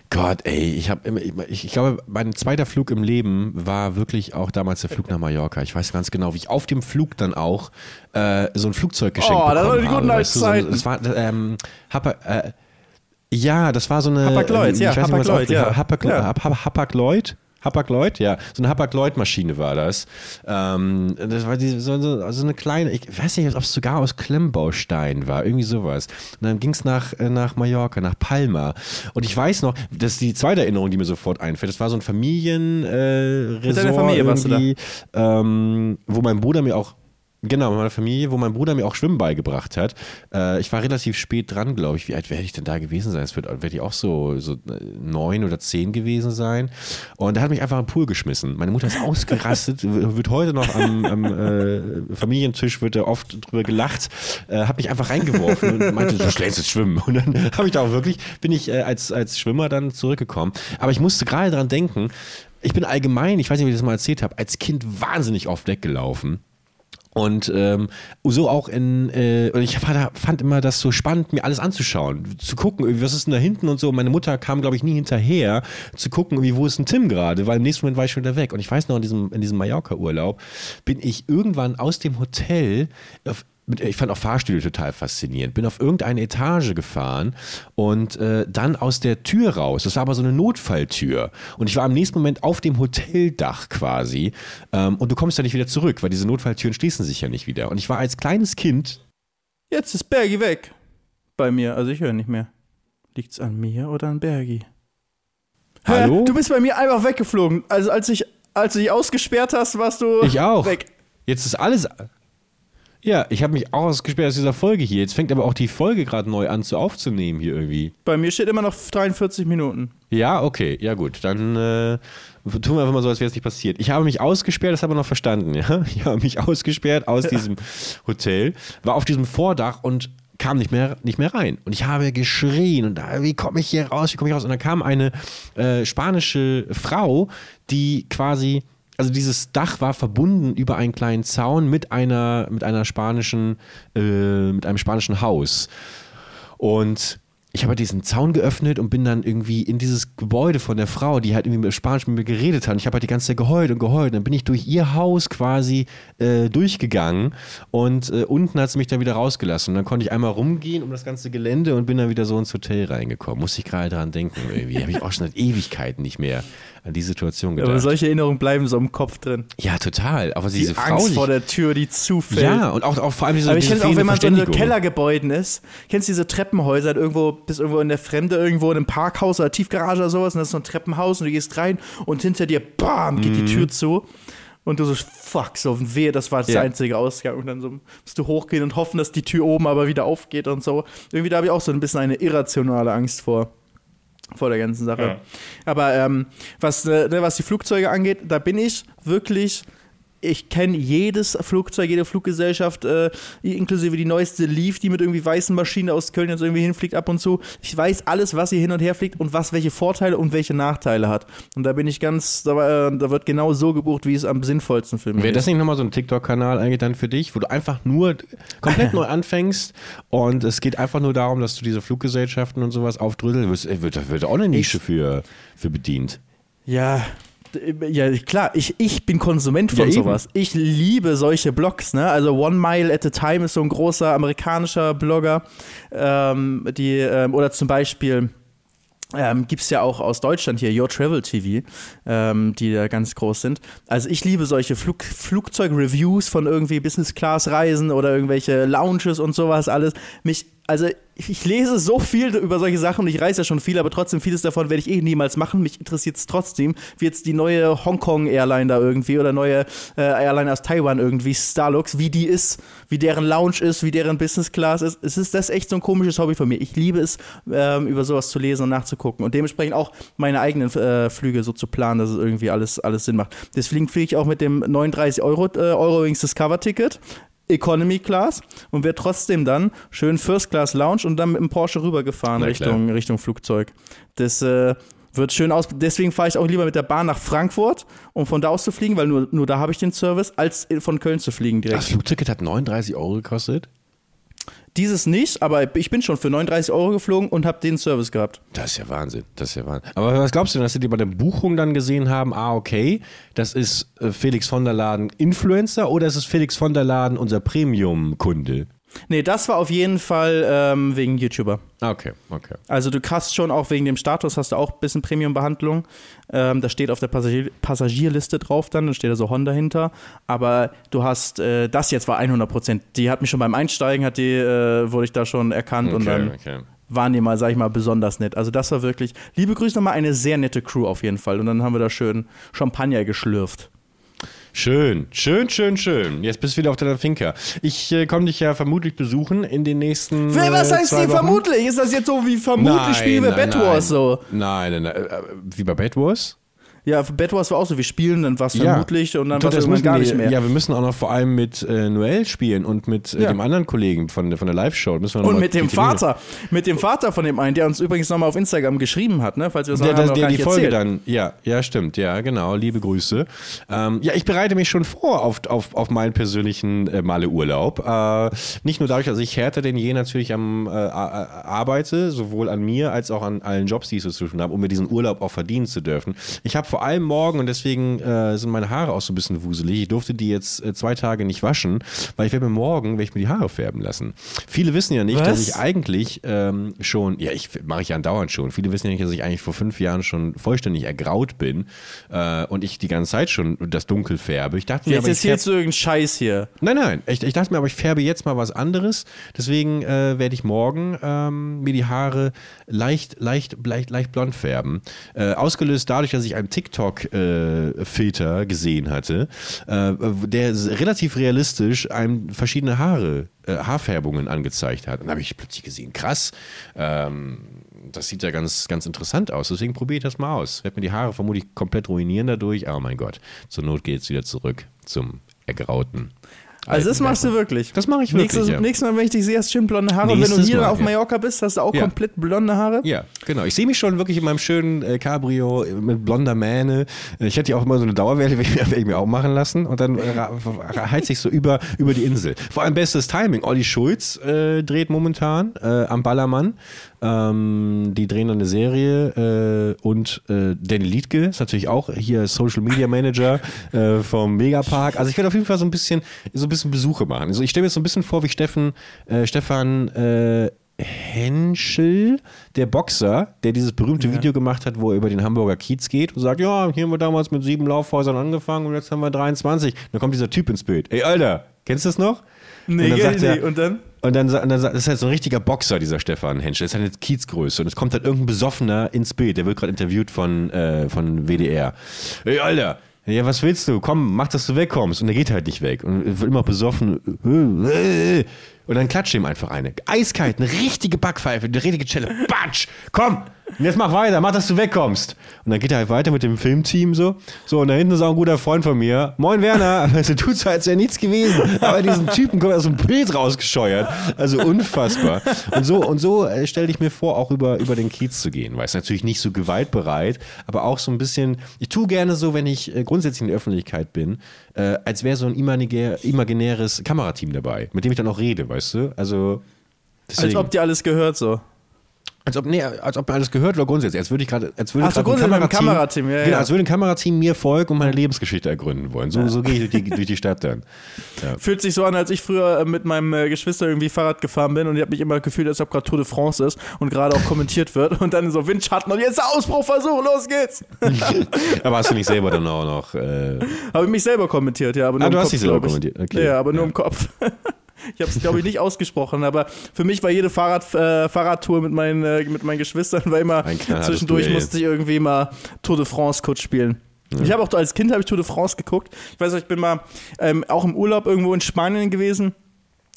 Gott, ey, ich habe immer, ich, ich glaube, mein zweiter Flug im Leben war wirklich auch damals der Flug nach Mallorca. Ich weiß ganz genau, wie ich auf dem Flug dann auch äh, so ein Flugzeug geschenkt Oh, das bekommen waren die guten habe. Weißt du, so, Zeiten. das war, ähm, Hapag, äh, ja, das war so eine. Hapag-Lloyd, ähm, ja, Hapag-Lloyd, ja. Hapag, Ja. Hap- Hap- Hapag-Lloyd. Hapag-Lloyd, ja. So eine Hapag-Lloyd-Maschine war das. Ähm, das war die, so, so, so eine kleine, ich weiß nicht, ob es sogar aus Klemmbaustein war, irgendwie sowas. Und dann ging es nach, äh, nach Mallorca, nach Palma. Und ich weiß noch, das ist die zweite Erinnerung, die mir sofort einfällt. Das war so ein Familien äh, Mit deiner Familie warst du da? ähm, wo mein Bruder mir auch Genau, mit meiner Familie, wo mein Bruder mir auch Schwimmen beigebracht hat. Äh, ich war relativ spät dran, glaube ich. Wie alt werde ich denn da gewesen sein? Es wird, werde ich auch so, so äh, neun oder zehn gewesen sein. Und er hat mich einfach im Pool geschmissen. Meine Mutter ist ausgerastet, wird heute noch am, am äh, Familientisch wird da oft drüber gelacht, äh, hat mich einfach reingeworfen und meinte, du schlägst jetzt schwimmen. Und dann habe ich da auch wirklich, bin ich äh, als, als Schwimmer dann zurückgekommen. Aber ich musste gerade dran denken, ich bin allgemein, ich weiß nicht, ob ich das mal erzählt habe, als Kind wahnsinnig oft weggelaufen. Und ähm, so auch in, äh, und ich fand, fand immer das so spannend, mir alles anzuschauen, zu gucken, was ist denn da hinten und so. Meine Mutter kam, glaube ich, nie hinterher, zu gucken, irgendwie, wo ist denn Tim gerade, weil im nächsten Moment war ich schon wieder weg. Und ich weiß noch, in diesem, in diesem Mallorca-Urlaub bin ich irgendwann aus dem Hotel auf ich fand auch Fahrstühle total faszinierend. Bin auf irgendeine Etage gefahren und äh, dann aus der Tür raus. Das war aber so eine Notfalltür. Und ich war im nächsten Moment auf dem Hoteldach quasi. Ähm, und du kommst ja nicht wieder zurück, weil diese Notfalltüren schließen sich ja nicht wieder. Und ich war als kleines Kind. Jetzt ist Bergi weg. Bei mir, also ich höre nicht mehr. Liegt's an mir oder an Bergi? Hä? Hallo? Du bist bei mir einfach weggeflogen. Also als ich, als du dich ausgesperrt hast, warst du Ich auch. weg. Jetzt ist alles. Ja, ich habe mich auch ausgesperrt aus dieser Folge hier. Jetzt fängt aber auch die Folge gerade neu an zu aufzunehmen hier irgendwie. Bei mir steht immer noch 43 Minuten. Ja, okay, ja gut. Dann äh, tun wir einfach mal so, als wäre es nicht passiert. Ich habe mich ausgesperrt, das haben wir noch verstanden, ja. Ich habe mich ausgesperrt aus diesem Hotel, war auf diesem Vordach und kam nicht mehr, nicht mehr rein. Und ich habe geschrien und da, wie komme ich hier raus, wie komme ich raus? Und dann kam eine äh, spanische Frau, die quasi, also dieses Dach war verbunden über einen kleinen Zaun mit einer, mit einer spanischen, äh, mit einem spanischen Haus. Und ich habe halt diesen Zaun geöffnet und bin dann irgendwie in dieses Gebäude von der Frau, die halt irgendwie mit Spanisch mit mir geredet hat. Und ich habe halt die ganze Zeit geheult und geheult. Und dann bin ich durch ihr Haus quasi äh, durchgegangen und äh, unten hat sie mich dann wieder rausgelassen. Und dann konnte ich einmal rumgehen um das ganze Gelände und bin dann wieder so ins Hotel reingekommen. Muss ich gerade dran denken irgendwie. Habe ich auch schon seit Ewigkeiten nicht mehr an die Situation Aber gedacht. solche Erinnerungen bleiben so im Kopf drin. ja, total. Aber Die diese Frau Angst vor der Tür, die zufällt. ja, und auch, auch vor allem diese, Aber ich kenne auch, wenn man so in Verständigung. Kellergebäuden ist. Kennst du diese Treppenhäuser, irgendwo, bist irgendwo in der Fremde, irgendwo in einem Parkhaus oder Tiefgarage oder sowas, und das ist so ein Treppenhaus und du gehst rein und hinter dir, bam, geht Mhm. die Tür zu. Und du so, fuck, so wehe, das war das Ja. einzige Ausgang. Und dann so musst du hochgehen und hoffen, dass die Tür oben aber wieder aufgeht und so. Irgendwie da habe ich auch so ein bisschen eine irrationale Angst vor. Vor der ganzen Sache. Ja. Aber ähm, was, äh, ne, was die Flugzeuge angeht, da bin ich wirklich. Ich kenne jedes Flugzeug, jede Fluggesellschaft, äh, inklusive die neueste Leaf, die mit irgendwie weißen Maschinen aus Köln jetzt irgendwie hinfliegt ab und zu. Ich weiß alles, was hier hin und her fliegt und was welche Vorteile und welche Nachteile hat. Und da bin ich ganz, da, äh, da wird genau so gebucht, wie es am sinnvollsten für mich Wäre das ist. nicht nochmal so ein TikTok-Kanal eigentlich dann für dich, wo du einfach nur komplett neu anfängst und es geht einfach nur darum, dass du diese Fluggesellschaften und sowas aufdrütteln wirst? Ey, Wird, wird auch eine Nische für, für bedient. Ja, ja, klar, ich, ich bin Konsument von Ja, eben. sowas. Ich liebe solche Blogs, ne? Also One Mile at a Time ist so ein großer amerikanischer Blogger. Ähm, die, ähm, oder zum Beispiel ähm, gibt es ja auch aus Deutschland hier, Your Travel TV, ähm, die da ganz groß sind. Also ich liebe solche Flug Flugzeug-Reviews von irgendwie Business-Class-Reisen oder irgendwelche Lounges und sowas alles. Mich, also ich lese so viel über solche Sachen und ich reise ja schon viel, aber trotzdem vieles davon werde ich eh niemals machen. Mich interessiert es trotzdem, wie jetzt die neue Hongkong-Airline da irgendwie oder neue äh, Airline aus Taiwan irgendwie, Starlux, wie die ist, wie deren Lounge ist, wie deren Business Class ist. Es ist das ist echt so ein komisches Hobby von mir. Ich liebe es, ähm, über sowas zu lesen und nachzugucken und dementsprechend auch meine eigenen äh, Flüge so zu planen, dass es irgendwie alles, alles Sinn macht. Deswegen fliege ich auch mit dem 39 Euro äh, Eurowings Discover Ticket. Economy Class und werde trotzdem dann schön First Class Lounge und dann mit dem Porsche rübergefahren Richtung, Richtung Flugzeug. Das äh, wird schön aus. Deswegen fahre ich auch lieber mit der Bahn nach Frankfurt, um von da aus zu fliegen, weil nur, nur da habe ich den Service, als von Köln zu fliegen direkt. Das Flugticket hat 39 Euro gekostet? Dieses nicht, aber ich bin schon für 39 Euro geflogen und habe den Service gehabt. Das ist ja Wahnsinn. Das ist ja Wahnsinn. Aber was glaubst du denn, dass sie die bei der Buchung dann gesehen haben, ah, okay, das ist äh, Felix von der Laden Influencer oder ist es Felix von der Laden unser Premium-Kunde? Nee, das war auf jeden Fall ähm, wegen YouTuber. Okay, okay. Also du hast schon auch wegen dem Status, hast du auch ein bisschen Premium-Behandlung. Ähm, das steht auf der Passagier Passagierliste drauf dann, da steht da so Honda hinter. Aber du hast, äh, das jetzt war 100 Prozent. Die hat mich schon beim Einsteigen, hat die, äh, wurde ich da schon erkannt okay, und dann okay. waren die mal, sag ich mal, besonders nett. Also das war wirklich, liebe Grüße nochmal, eine sehr nette Crew auf jeden Fall. Und dann haben wir da schön Champagner geschlürft. Schön, schön, schön, schön. Jetzt bist du wieder auf deiner Finca. Ich äh, komme dich ja vermutlich besuchen in den nächsten. Wer, was äh, heißt hier vermutlich? Ist das jetzt so wie vermutlich Nein, spielen wir nein, Bad Wars so? Nein, nein, nein. Äh, Wie bei Bad Wars? Ja, Bad Wars war auch so, wir spielen, dann war es Ja. vermutlich und dann war es irgendwann gar wir- nicht mehr. Ja, wir müssen auch noch vor allem mit äh, Noel spielen und mit äh, Ja. dem anderen Kollegen von, der- von der Live-Show. Und mit dem die Vater, mit dem Vater von dem einen, der uns übrigens nochmal auf Instagram geschrieben hat, ne? Falls wir das noch Der, haben der, der die Folge erzählt. dann, ja, ja, stimmt, ja, genau, liebe Grüße. Ähm, ja, ich bereite mich schon vor auf, auf, auf meinen persönlichen äh, Malle-Urlaub. Äh, nicht nur dadurch, dass ich härter denn je natürlich am äh, arbeite, sowohl an mir als auch an allen Jobs, die ich so zu tun habe, um mir diesen Urlaub auch verdienen zu dürfen. Ich habe vor allem morgen, und deswegen äh, sind meine Haare auch so ein bisschen wuselig, ich durfte die jetzt äh, zwei Tage nicht waschen, weil ich werde mir morgen, werde ich mir die Haare färben lassen. Viele wissen ja nicht, Was? dass ich eigentlich ähm, schon, ja, ich mache ich ja andauernd schon. Viele wissen ja nicht, dass ich eigentlich vor fünf Jahren schon vollständig ergraut bin äh, und ich die ganze Zeit schon das Dunkel färbe. Ich dachte mir, Jetzt erzählst du irgendeinen Scheiß hier. nein, nein, ich, ich dachte mir, aber ich färbe jetzt mal was anderes. Deswegen äh, werde ich morgen ähm, mir die Haare leicht, leicht, leicht, leicht blond färben. Äh, ausgelöst dadurch, dass ich einen TikTok-Filter gesehen hatte, äh, der relativ realistisch einem verschiedene Haare, äh, Haarfärbungen angezeigt hat. Und da habe ich plötzlich gesehen, krass, ähm, das sieht ja ganz, ganz interessant aus. Deswegen probiere ich das mal aus. Werde mir die Haare vermutlich komplett ruinieren dadurch. Aber mein Gott, zur Not geht es wieder zurück zum Ergrauten. Also das machst du wirklich. Das mache ich wirklich, Nächstes, ja. nächstes Mal, wenn ich dich sehe, hast du schön blonde Haare. Und wenn du Nächstes hier Mal, auf ja. Mallorca bist, hast du auch Ja. komplett blonde Haare. Ja, genau. Ich sehe mich schon wirklich in meinem schönen äh, Cabrio mit blonder Mähne. Äh, Ich hätte ja auch immer so eine Dauerwelle, werde ich, mir auch machen lassen. Und dann äh, heizt sich so über, über die Insel. Vor allem bestes Timing. Olli Schulz äh, dreht momentan äh, am Ballermann. Ähm, die drehen dann eine Serie äh, und äh, Danny Liedke ist natürlich auch hier Social Media Manager äh, vom Megapark. Also ich werde auf jeden Fall so ein bisschen so ein bisschen Besuche machen. Also ich stelle mir jetzt so ein bisschen vor, wie Steffen, äh, Stefan äh, Henschel, der Boxer, der dieses berühmte Video gemacht hat, wo er über den Hamburger Kiez geht und sagt, ja, hier haben wir damals mit sieben Laufhäusern angefangen und jetzt haben wir 23. Dann kommt dieser Typ ins Bild. Ey, Alter, kennst du das noch? Nee, und dann nee, sagt er, nee. Und dann? Und dann, und dann das ist halt so ein richtiger Boxer, dieser Stefan Henschel. Das ist halt eine Kiezgröße. Und es kommt halt irgendein Besoffener ins Bild. Der wird gerade interviewt von, äh, von WDR. Ey, Alter, ja, was willst du? Komm, mach, dass du wegkommst. Und er geht halt nicht weg. Und wird immer besoffen. Und dann klatscht ihm einfach eine. Eiskalt, eine richtige Backpfeife, eine richtige Chelle. Batsch! Komm! Und jetzt mach weiter, mach, dass du wegkommst. Und dann geht er halt weiter mit dem Filmteam so. So, und da hinten ist auch ein guter Freund von mir. Moin Werner. Also tut so, als wäre nichts gewesen. Aber diesen Typen kommt aus dem Bild rausgescheuert. Also unfassbar. Und so, und so äh, stelle ich mir vor, auch über, über den Kiez zu gehen. Weiß natürlich nicht so gewaltbereit, aber auch so ein bisschen. Ich tue gerne so, wenn ich äh, grundsätzlich in der Öffentlichkeit bin, äh, als wäre so ein imaginär, imaginäres Kamerateam dabei, mit dem ich dann auch rede, weißt du? Also. Als deswegen- ob dir alles gehört so. als ob, nee, als ob mir alles gehört oder grundsätzlich. Als würde ich gerade, als würde Ach so, grundsätzlich mit dem Kamerateam, ja, genau, ja. als würde ein Kamerateam mir folgen und meine Lebensgeschichte ergründen wollen. So, so gehe ich durch die, durch die Stadt dann. Fühlt sich so an, als ich früher äh, mit meinem äh, Geschwister irgendwie Fahrrad gefahren bin und ich habe mich immer gefühlt, als ob gerade Tour de France ist und gerade auch kommentiert wird und dann so Windschatten und jetzt der Ausbruchversuch, los geht's. Aber hast du nicht selber dann auch noch. Äh, Habe ich mich selber kommentiert, ja, aber nur Ah, im du hast Kopf, dich selber kommentiert, okay. Ja, aber nur Ja. im Kopf. Ich habe es, glaube ich, nicht ausgesprochen, aber für mich war jede Fahrrad, äh, Fahrradtour mit meinen, äh, mit meinen Geschwistern war immer zwischendurch Duell. musste ich irgendwie mal Tour de France kurz spielen. Ich habe auch als Kind habe ich Tour de France geguckt. Ich weiß noch, ich bin mal ähm, auch im Urlaub irgendwo in Spanien gewesen.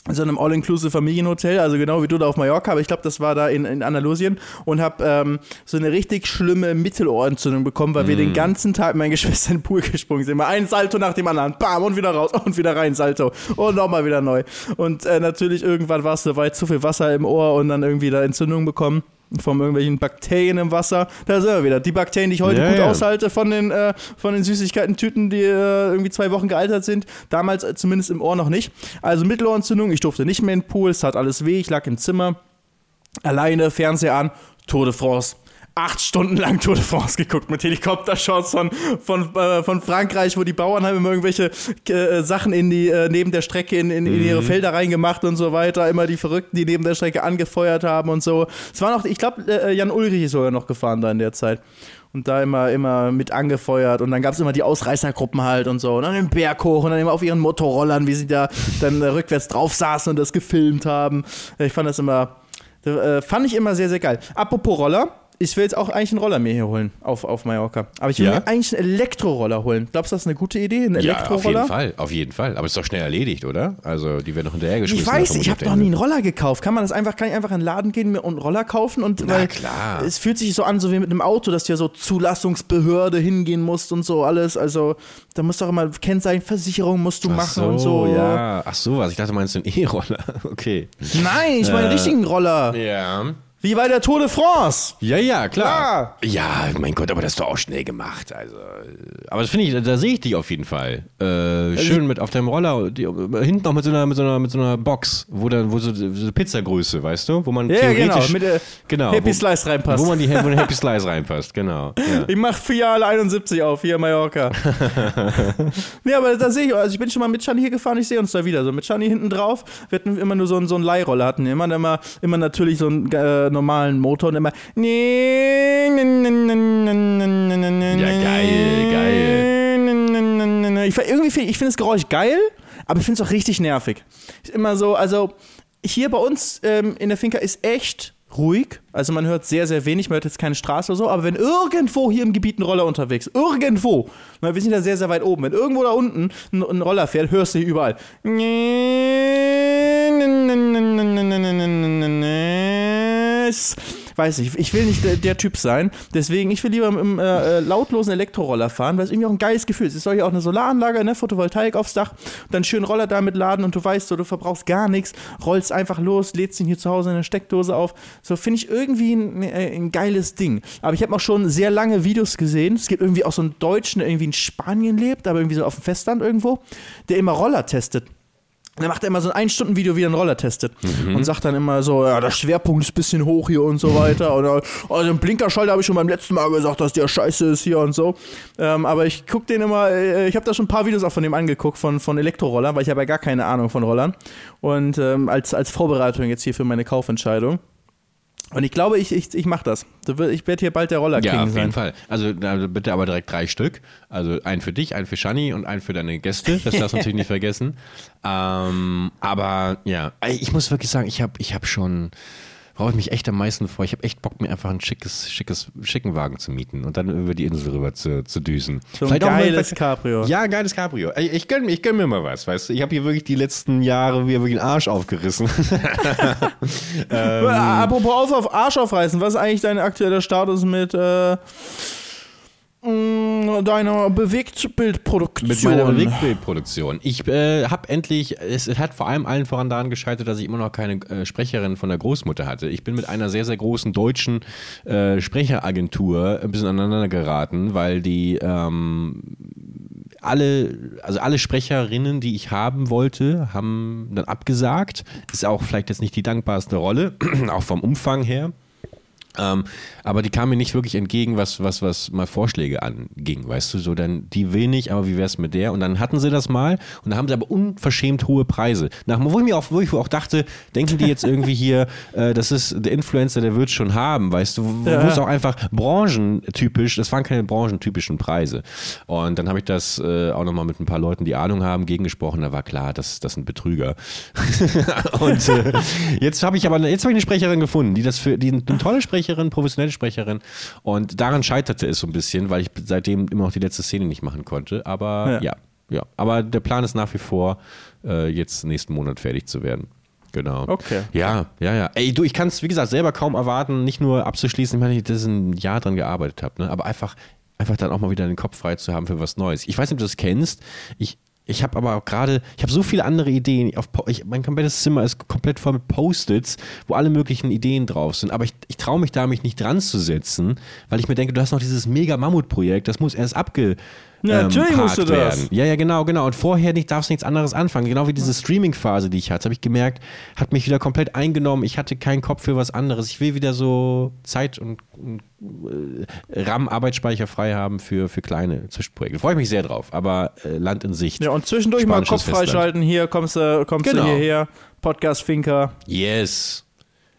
In so einem All-Inclusive Familienhotel, also genau wie du da auf Mallorca, aber ich glaube, das war da in, in Andalusien und habe ähm, so eine richtig schlimme Mittelohrentzündung bekommen, weil wir den ganzen Tag mit meinen Geschwistern in den Pool gesprungen sind. Mal ein Salto nach dem anderen, bam, und wieder raus und wieder rein, Salto und nochmal wieder neu. Und äh, natürlich irgendwann war es soweit, zu viel Wasser im Ohr und dann irgendwie da Entzündung bekommen. Von irgendwelchen Bakterien im Wasser. Da sind wir wieder. Die Bakterien, die ich heute Ja, gut ja. aushalte von den, äh, von den Süßigkeiten-Tüten, die äh, irgendwie zwei Wochen gealtert sind. Damals äh, zumindest im Ohr noch nicht. Also Mittelohrentzündung. Ich durfte nicht mehr in den Pool. Es tat alles weh. Ich lag im Zimmer. Alleine, Fernseher an. Tour de France. Acht Stunden lang Tour de France geguckt mit Helikoptershots von, von, äh, von Frankreich, wo die Bauern haben immer irgendwelche äh, Sachen in die, äh, neben der Strecke in, in, in ihre Mhm. Felder reingemacht und so weiter. Immer die Verrückten, die neben der Strecke angefeuert haben und so. Es war noch, ich glaube, äh, Jan Ulrich ist sogar noch gefahren da in der Zeit. Und da immer, immer mit angefeuert. Und dann gab es immer die Ausreißergruppen halt und so. Und dann den Berg hoch und dann immer auf ihren Motorrollern, wie sie da dann äh, rückwärts drauf saßen und das gefilmt haben. Ich fand das immer, äh, fand ich immer sehr, sehr geil. Apropos Roller. Ich will jetzt auch eigentlich einen Roller mir hier holen auf, auf Mallorca. Aber ich will Ja? mir eigentlich einen Elektroroller holen. Glaubst du, das ist eine gute Idee? Ein Ja, auf Elektroroller? jeden Fall, auf jeden Fall. Aber ist doch schnell erledigt, oder? Also, die werden noch hinterhergeschmissen. Ich weiß, ich auf habe noch nie einen Roller gekauft. Kann man das einfach, kann ich einfach in den Laden gehen und einen Roller kaufen? Und Na weil klar. Es fühlt sich so an, so wie mit einem Auto, dass du ja so Zulassungsbehörde hingehen musst und so alles. Also da musst du auch immer Kennzeichen, Versicherung musst du Ach machen so, und so. ja. Ach so, was. Ich dachte, du meinst einen E-Roller. Okay. Nein, ich meine einen Äh, richtigen Roller. Ja. Wie bei der Tour de France. Ja, ja, klar. Ja, mein Gott, aber das ist doch auch schnell gemacht. Also, äh, aber das finde ich, da sehe ich dich auf jeden Fall. Also Äh, schön mit auf deinem Roller, die, hinten noch mit so einer, mit so einer, mit so einer Box, wo dann, wo so, so Pizzagröße, weißt du, wo man Ja, genau, theoretisch, mit der genau, Happy wo, Slice reinpasst. wo man die, wo Happy Slice reinpasst, genau. Ja. Ich mach Filiale 71 auf, hier in Mallorca. nee, aber da sehe ich, also ich bin schon mal mit Shani hier gefahren, ich sehe uns da wieder. So mit Shani hinten drauf. Wir hatten immer nur so einen, so einen Leihroller, hatten immer, immer, immer natürlich so einen äh, normalen Motor und immer. Ja, geil, geil. Ich, irgendwie find, ich finde das Geräusch geil, aber ich finde es auch richtig nervig. Ist immer so, also hier bei uns ähm, in der Finca ist echt ruhig. Also man hört sehr, sehr wenig. Man hört jetzt keine Straße oder so. Aber wenn irgendwo hier im Gebiet ein Roller unterwegs, irgendwo, weil wir sind ja sehr, sehr weit oben, wenn irgendwo da unten ein, ein Roller fährt, hörst du hier überall. Es- Weiß ich, ich will nicht der, der Typ sein. Deswegen, ich will lieber mit einem äh, äh, lautlosen Elektroroller fahren, weil es irgendwie auch ein geiles Gefühl ist. Es soll ja auch eine Solaranlage, ne, Photovoltaik aufs Dach, dann schön Roller damit laden und du weißt so, du verbrauchst gar nichts, rollst einfach los, lädst ihn hier zu Hause in eine Steckdose auf. So finde ich irgendwie ein, äh, ein geiles Ding. Aber ich habe auch schon sehr lange Videos gesehen. Es gibt irgendwie auch so einen Deutschen, der irgendwie in Spanien lebt, aber irgendwie so auf dem Festland irgendwo, der immer Roller testet. Und dann macht er immer so ein Ein-Stunden-Video, wie er einen Roller testet. Und sagt dann immer so, ja, der Schwerpunkt ist ein bisschen hoch hier und so weiter. Oder oh, den Blinkerschalter habe ich schon beim letzten Mal gesagt, dass der scheiße ist hier und so. Ähm, aber ich gucke den immer, äh, ich habe da schon ein paar Videos auch von dem angeguckt, von, von Elektrorollern, weil ich habe ja gar keine Ahnung von Rollern. Und ähm, als, als Vorbereitung jetzt hier für meine Kaufentscheidung. Und ich glaube, ich, ich, ich mache das. Ich werde hier bald der Roller Ja, King auf sein. jeden Fall. Also bitte aber direkt drei Stück. Also einen für dich, einen für Shani und einen für deine Gäste. Das darfst du natürlich nicht vergessen. Ähm, aber ja, ich muss wirklich sagen, ich habe ich hab schon, brauche ich mich echt am meisten vor. Ich habe echt Bock, mir einfach ein schickes, schickes, schicken Wagen zu mieten und dann über die Insel rüber zu, zu düsen. So ein auch mal- geiles Cabrio. Ja, ein geiles Cabrio. Ich, ich gönn, ich gönn mir mal was, weißt du. Ich habe hier wirklich die letzten Jahre wieder wirklich den Arsch aufgerissen. Äh, Apropos auf, auf Arsch aufreißen, was ist eigentlich dein aktueller Status mit äh, deiner Bewegtbildproduktion? Mit meiner Bewegtbildproduktion. Ich äh, habe endlich, es hat vor allem allen voran daran gescheitert, dass ich immer noch keine äh, Sprecherin von der Großmutter hatte. Ich bin mit einer sehr, sehr großen deutschen äh, Sprecheragentur ein bisschen aneinander geraten, weil die ähm, alle, also alle Sprecherinnen, die ich haben wollte, haben dann abgesagt. Ist auch vielleicht jetzt nicht die dankbarste Rolle, auch vom Umfang her. Ähm, aber die kamen mir nicht wirklich entgegen, was, was, was mal Vorschläge anging, weißt du, so dann die will nicht, aber wie wär's mit der? Und dann hatten sie das mal und dann haben sie aber unverschämt hohe Preise. Nach, wo ich mir auch, wo ich auch dachte, denken die jetzt irgendwie hier, äh, das ist der Influencer, der wird schon haben, weißt du, wo, Ja. es auch einfach branchentypisch, das waren keine branchentypischen Preise. Und dann habe ich das äh, auch nochmal mit ein paar Leuten, die Ahnung haben, gegengesprochen, da war klar, das, das sind Betrüger. und äh, jetzt habe ich aber jetzt habe ich eine Sprecherin gefunden, die das für die eine tolle Sprecherin, professionelle Sprecherin und daran scheiterte es so ein bisschen, weil ich seitdem immer noch die letzte Szene nicht machen konnte, aber ja, ja, aber der Plan ist nach wie vor äh, jetzt nächsten Monat fertig zu werden. Genau. Okay. Ja, ja, ja. Ey, du, ich kann es, wie gesagt, selber kaum erwarten, nicht nur abzuschließen, weil ich das ein Jahr dran gearbeitet habe, ne? aber einfach, einfach dann auch mal wieder den Kopf frei zu haben für was Neues. Ich weiß nicht, ob du das kennst. Ich, ich habe aber auch gerade, ich habe so viele andere Ideen. Auf, ich, mein komplettes Zimmer ist komplett voll mit Post-its, wo alle möglichen Ideen drauf sind. Aber ich, ich traue mich da, mich nicht dran zu setzen, weil ich mir denke, du hast noch dieses mega Mammutprojekt, das muss erst abge, Ja, natürlich ähm, musst du das. werden. Ja, ja, genau, genau. Und vorher nicht, darfst du nichts anderes anfangen. Genau wie diese Streaming-Phase, die ich hatte, habe ich gemerkt, hat mich wieder komplett eingenommen. Ich hatte keinen Kopf für was anderes. Ich will wieder so Zeit und, und äh, RAM-Arbeitsspeicher frei haben für, für kleine Zwischenprojekte. Freue ich mich sehr drauf. Aber äh, Land in Sicht. Ja, und zwischendurch mal Kopf freischalten. Hier kommst du kommst Genau. du hierher. Podcast Finker. Yes.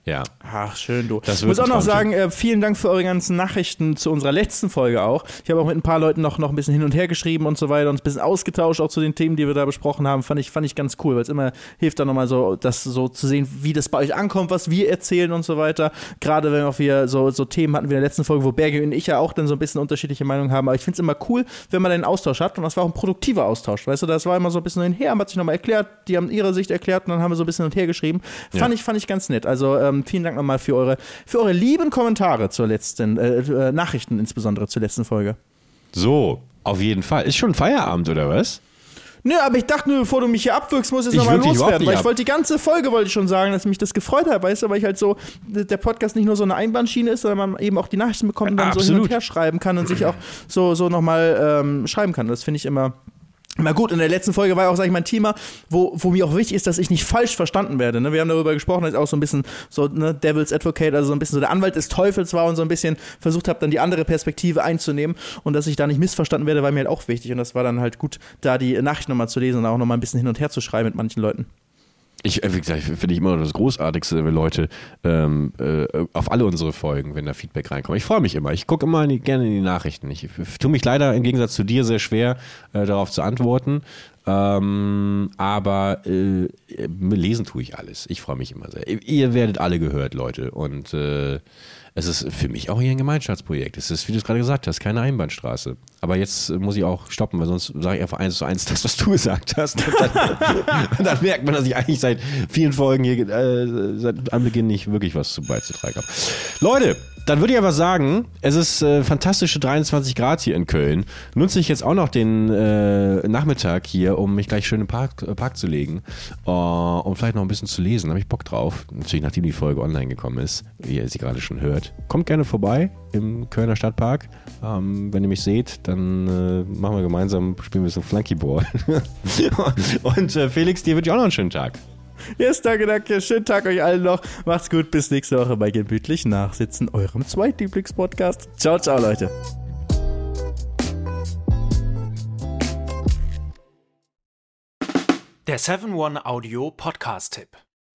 Ja. Ach, schön, du. Ich muss auch noch sagen, äh, vielen Dank für eure ganzen Nachrichten zu unserer letzten Folge auch. Ich habe auch mit ein paar Leuten noch, noch ein bisschen hin und her geschrieben und so weiter und uns ein bisschen ausgetauscht, auch zu den Themen, die wir da besprochen haben. Fand ich, fand ich ganz cool, weil es immer hilft, dann nochmal so, das so zu sehen, wie das bei euch ankommt, was wir erzählen und so weiter. Gerade wenn auch wir so, so Themen hatten wie in der letzten Folge, wo Berge und ich ja auch dann so ein bisschen unterschiedliche Meinungen haben. Aber ich finde es immer cool, wenn man einen Austausch hat und das war auch ein produktiver Austausch. Weißt du, das war immer so ein bisschen hin und her, man hat sich nochmal erklärt, die haben ihre Sicht erklärt und dann haben wir so ein bisschen hin und her geschrieben. Fand, Ja. ich, fand ich ganz nett. Also ähm, vielen Dank nochmal für eure, für eure lieben Kommentare zur letzten, äh, äh, Nachrichten insbesondere zur letzten Folge. So, auf jeden Fall. Ist schon Feierabend, oder was? Nö, aber ich dachte nur, bevor du mich hier abwirkst, muss jetzt nochmal loswerden. Weil ich ab. wollte die ganze Folge, wollte ich schon sagen, dass mich das gefreut hat, weißt du, weil ich halt so, der Podcast nicht nur so eine Einbahnschiene ist, sondern man eben auch die Nachrichten bekommt und dann so hin Absolut. und her schreiben kann und sich auch so, so nochmal ähm, schreiben kann. Das finde ich immer. Na gut, in der letzten Folge war ja auch, sag ich mal, ein Thema, wo, wo mir auch wichtig ist, dass ich nicht falsch verstanden werde. Ne? Wir haben darüber gesprochen, dass ich auch so ein bisschen so ne, Devil's Advocate, also so ein bisschen so der Anwalt des Teufels war und so ein bisschen versucht habe, dann die andere Perspektive einzunehmen und dass ich da nicht missverstanden werde, war mir halt auch wichtig. Und das war dann halt gut, da die Nachricht nochmal zu lesen und auch nochmal ein bisschen hin und her zu schreiben mit manchen Leuten. Ich, äh, wie finde ich immer das Großartigste, wenn Leute ähm, äh, auf alle unsere Folgen, wenn da Feedback reinkommt. Ich freue mich immer. Ich gucke immer in die, gerne in die Nachrichten. Ich f- tue mich leider im Gegensatz zu dir sehr schwer, äh, darauf zu antworten. Ähm, aber äh, lesen tue ich alles. Ich freue mich immer sehr. Ihr werdet alle gehört, Leute. Und äh, es ist für mich auch hier ein Gemeinschaftsprojekt. Es ist, wie du es gerade gesagt hast, keine Einbahnstraße. Aber jetzt äh, muss ich auch stoppen, weil sonst sage ich einfach eins zu eins das, was du gesagt hast. Und dann, und dann merkt man, dass ich eigentlich seit vielen Folgen hier äh, seit Anbeginn nicht wirklich was zu beizutragen habe. Leute, dann würde ich aber sagen, es ist äh, fantastische 23 Grad hier in Köln. Nutze ich jetzt auch noch den äh, Nachmittag hier, um mich gleich schön im Park, äh, Park zu legen äh, und vielleicht noch ein bisschen zu lesen. Da habe ich Bock drauf. Natürlich, nachdem die Folge online gekommen ist, wie ihr sie gerade schon hört. Kommt gerne vorbei im Kölner Stadtpark. Ähm, wenn ihr mich seht, dann äh, machen wir gemeinsam, spielen wir ein bisschen Flunkyball. und äh, Felix, dir wünsche ich auch noch einen schönen Tag. Yes, danke, danke. Schönen Tag euch allen noch. Macht's gut. Bis nächste Woche bei Gemütlich Nachsitzen, eurem Zweitlieblingspodcast. Ciao, ciao, Leute. Der 7-One Audio Podcast-Tipp.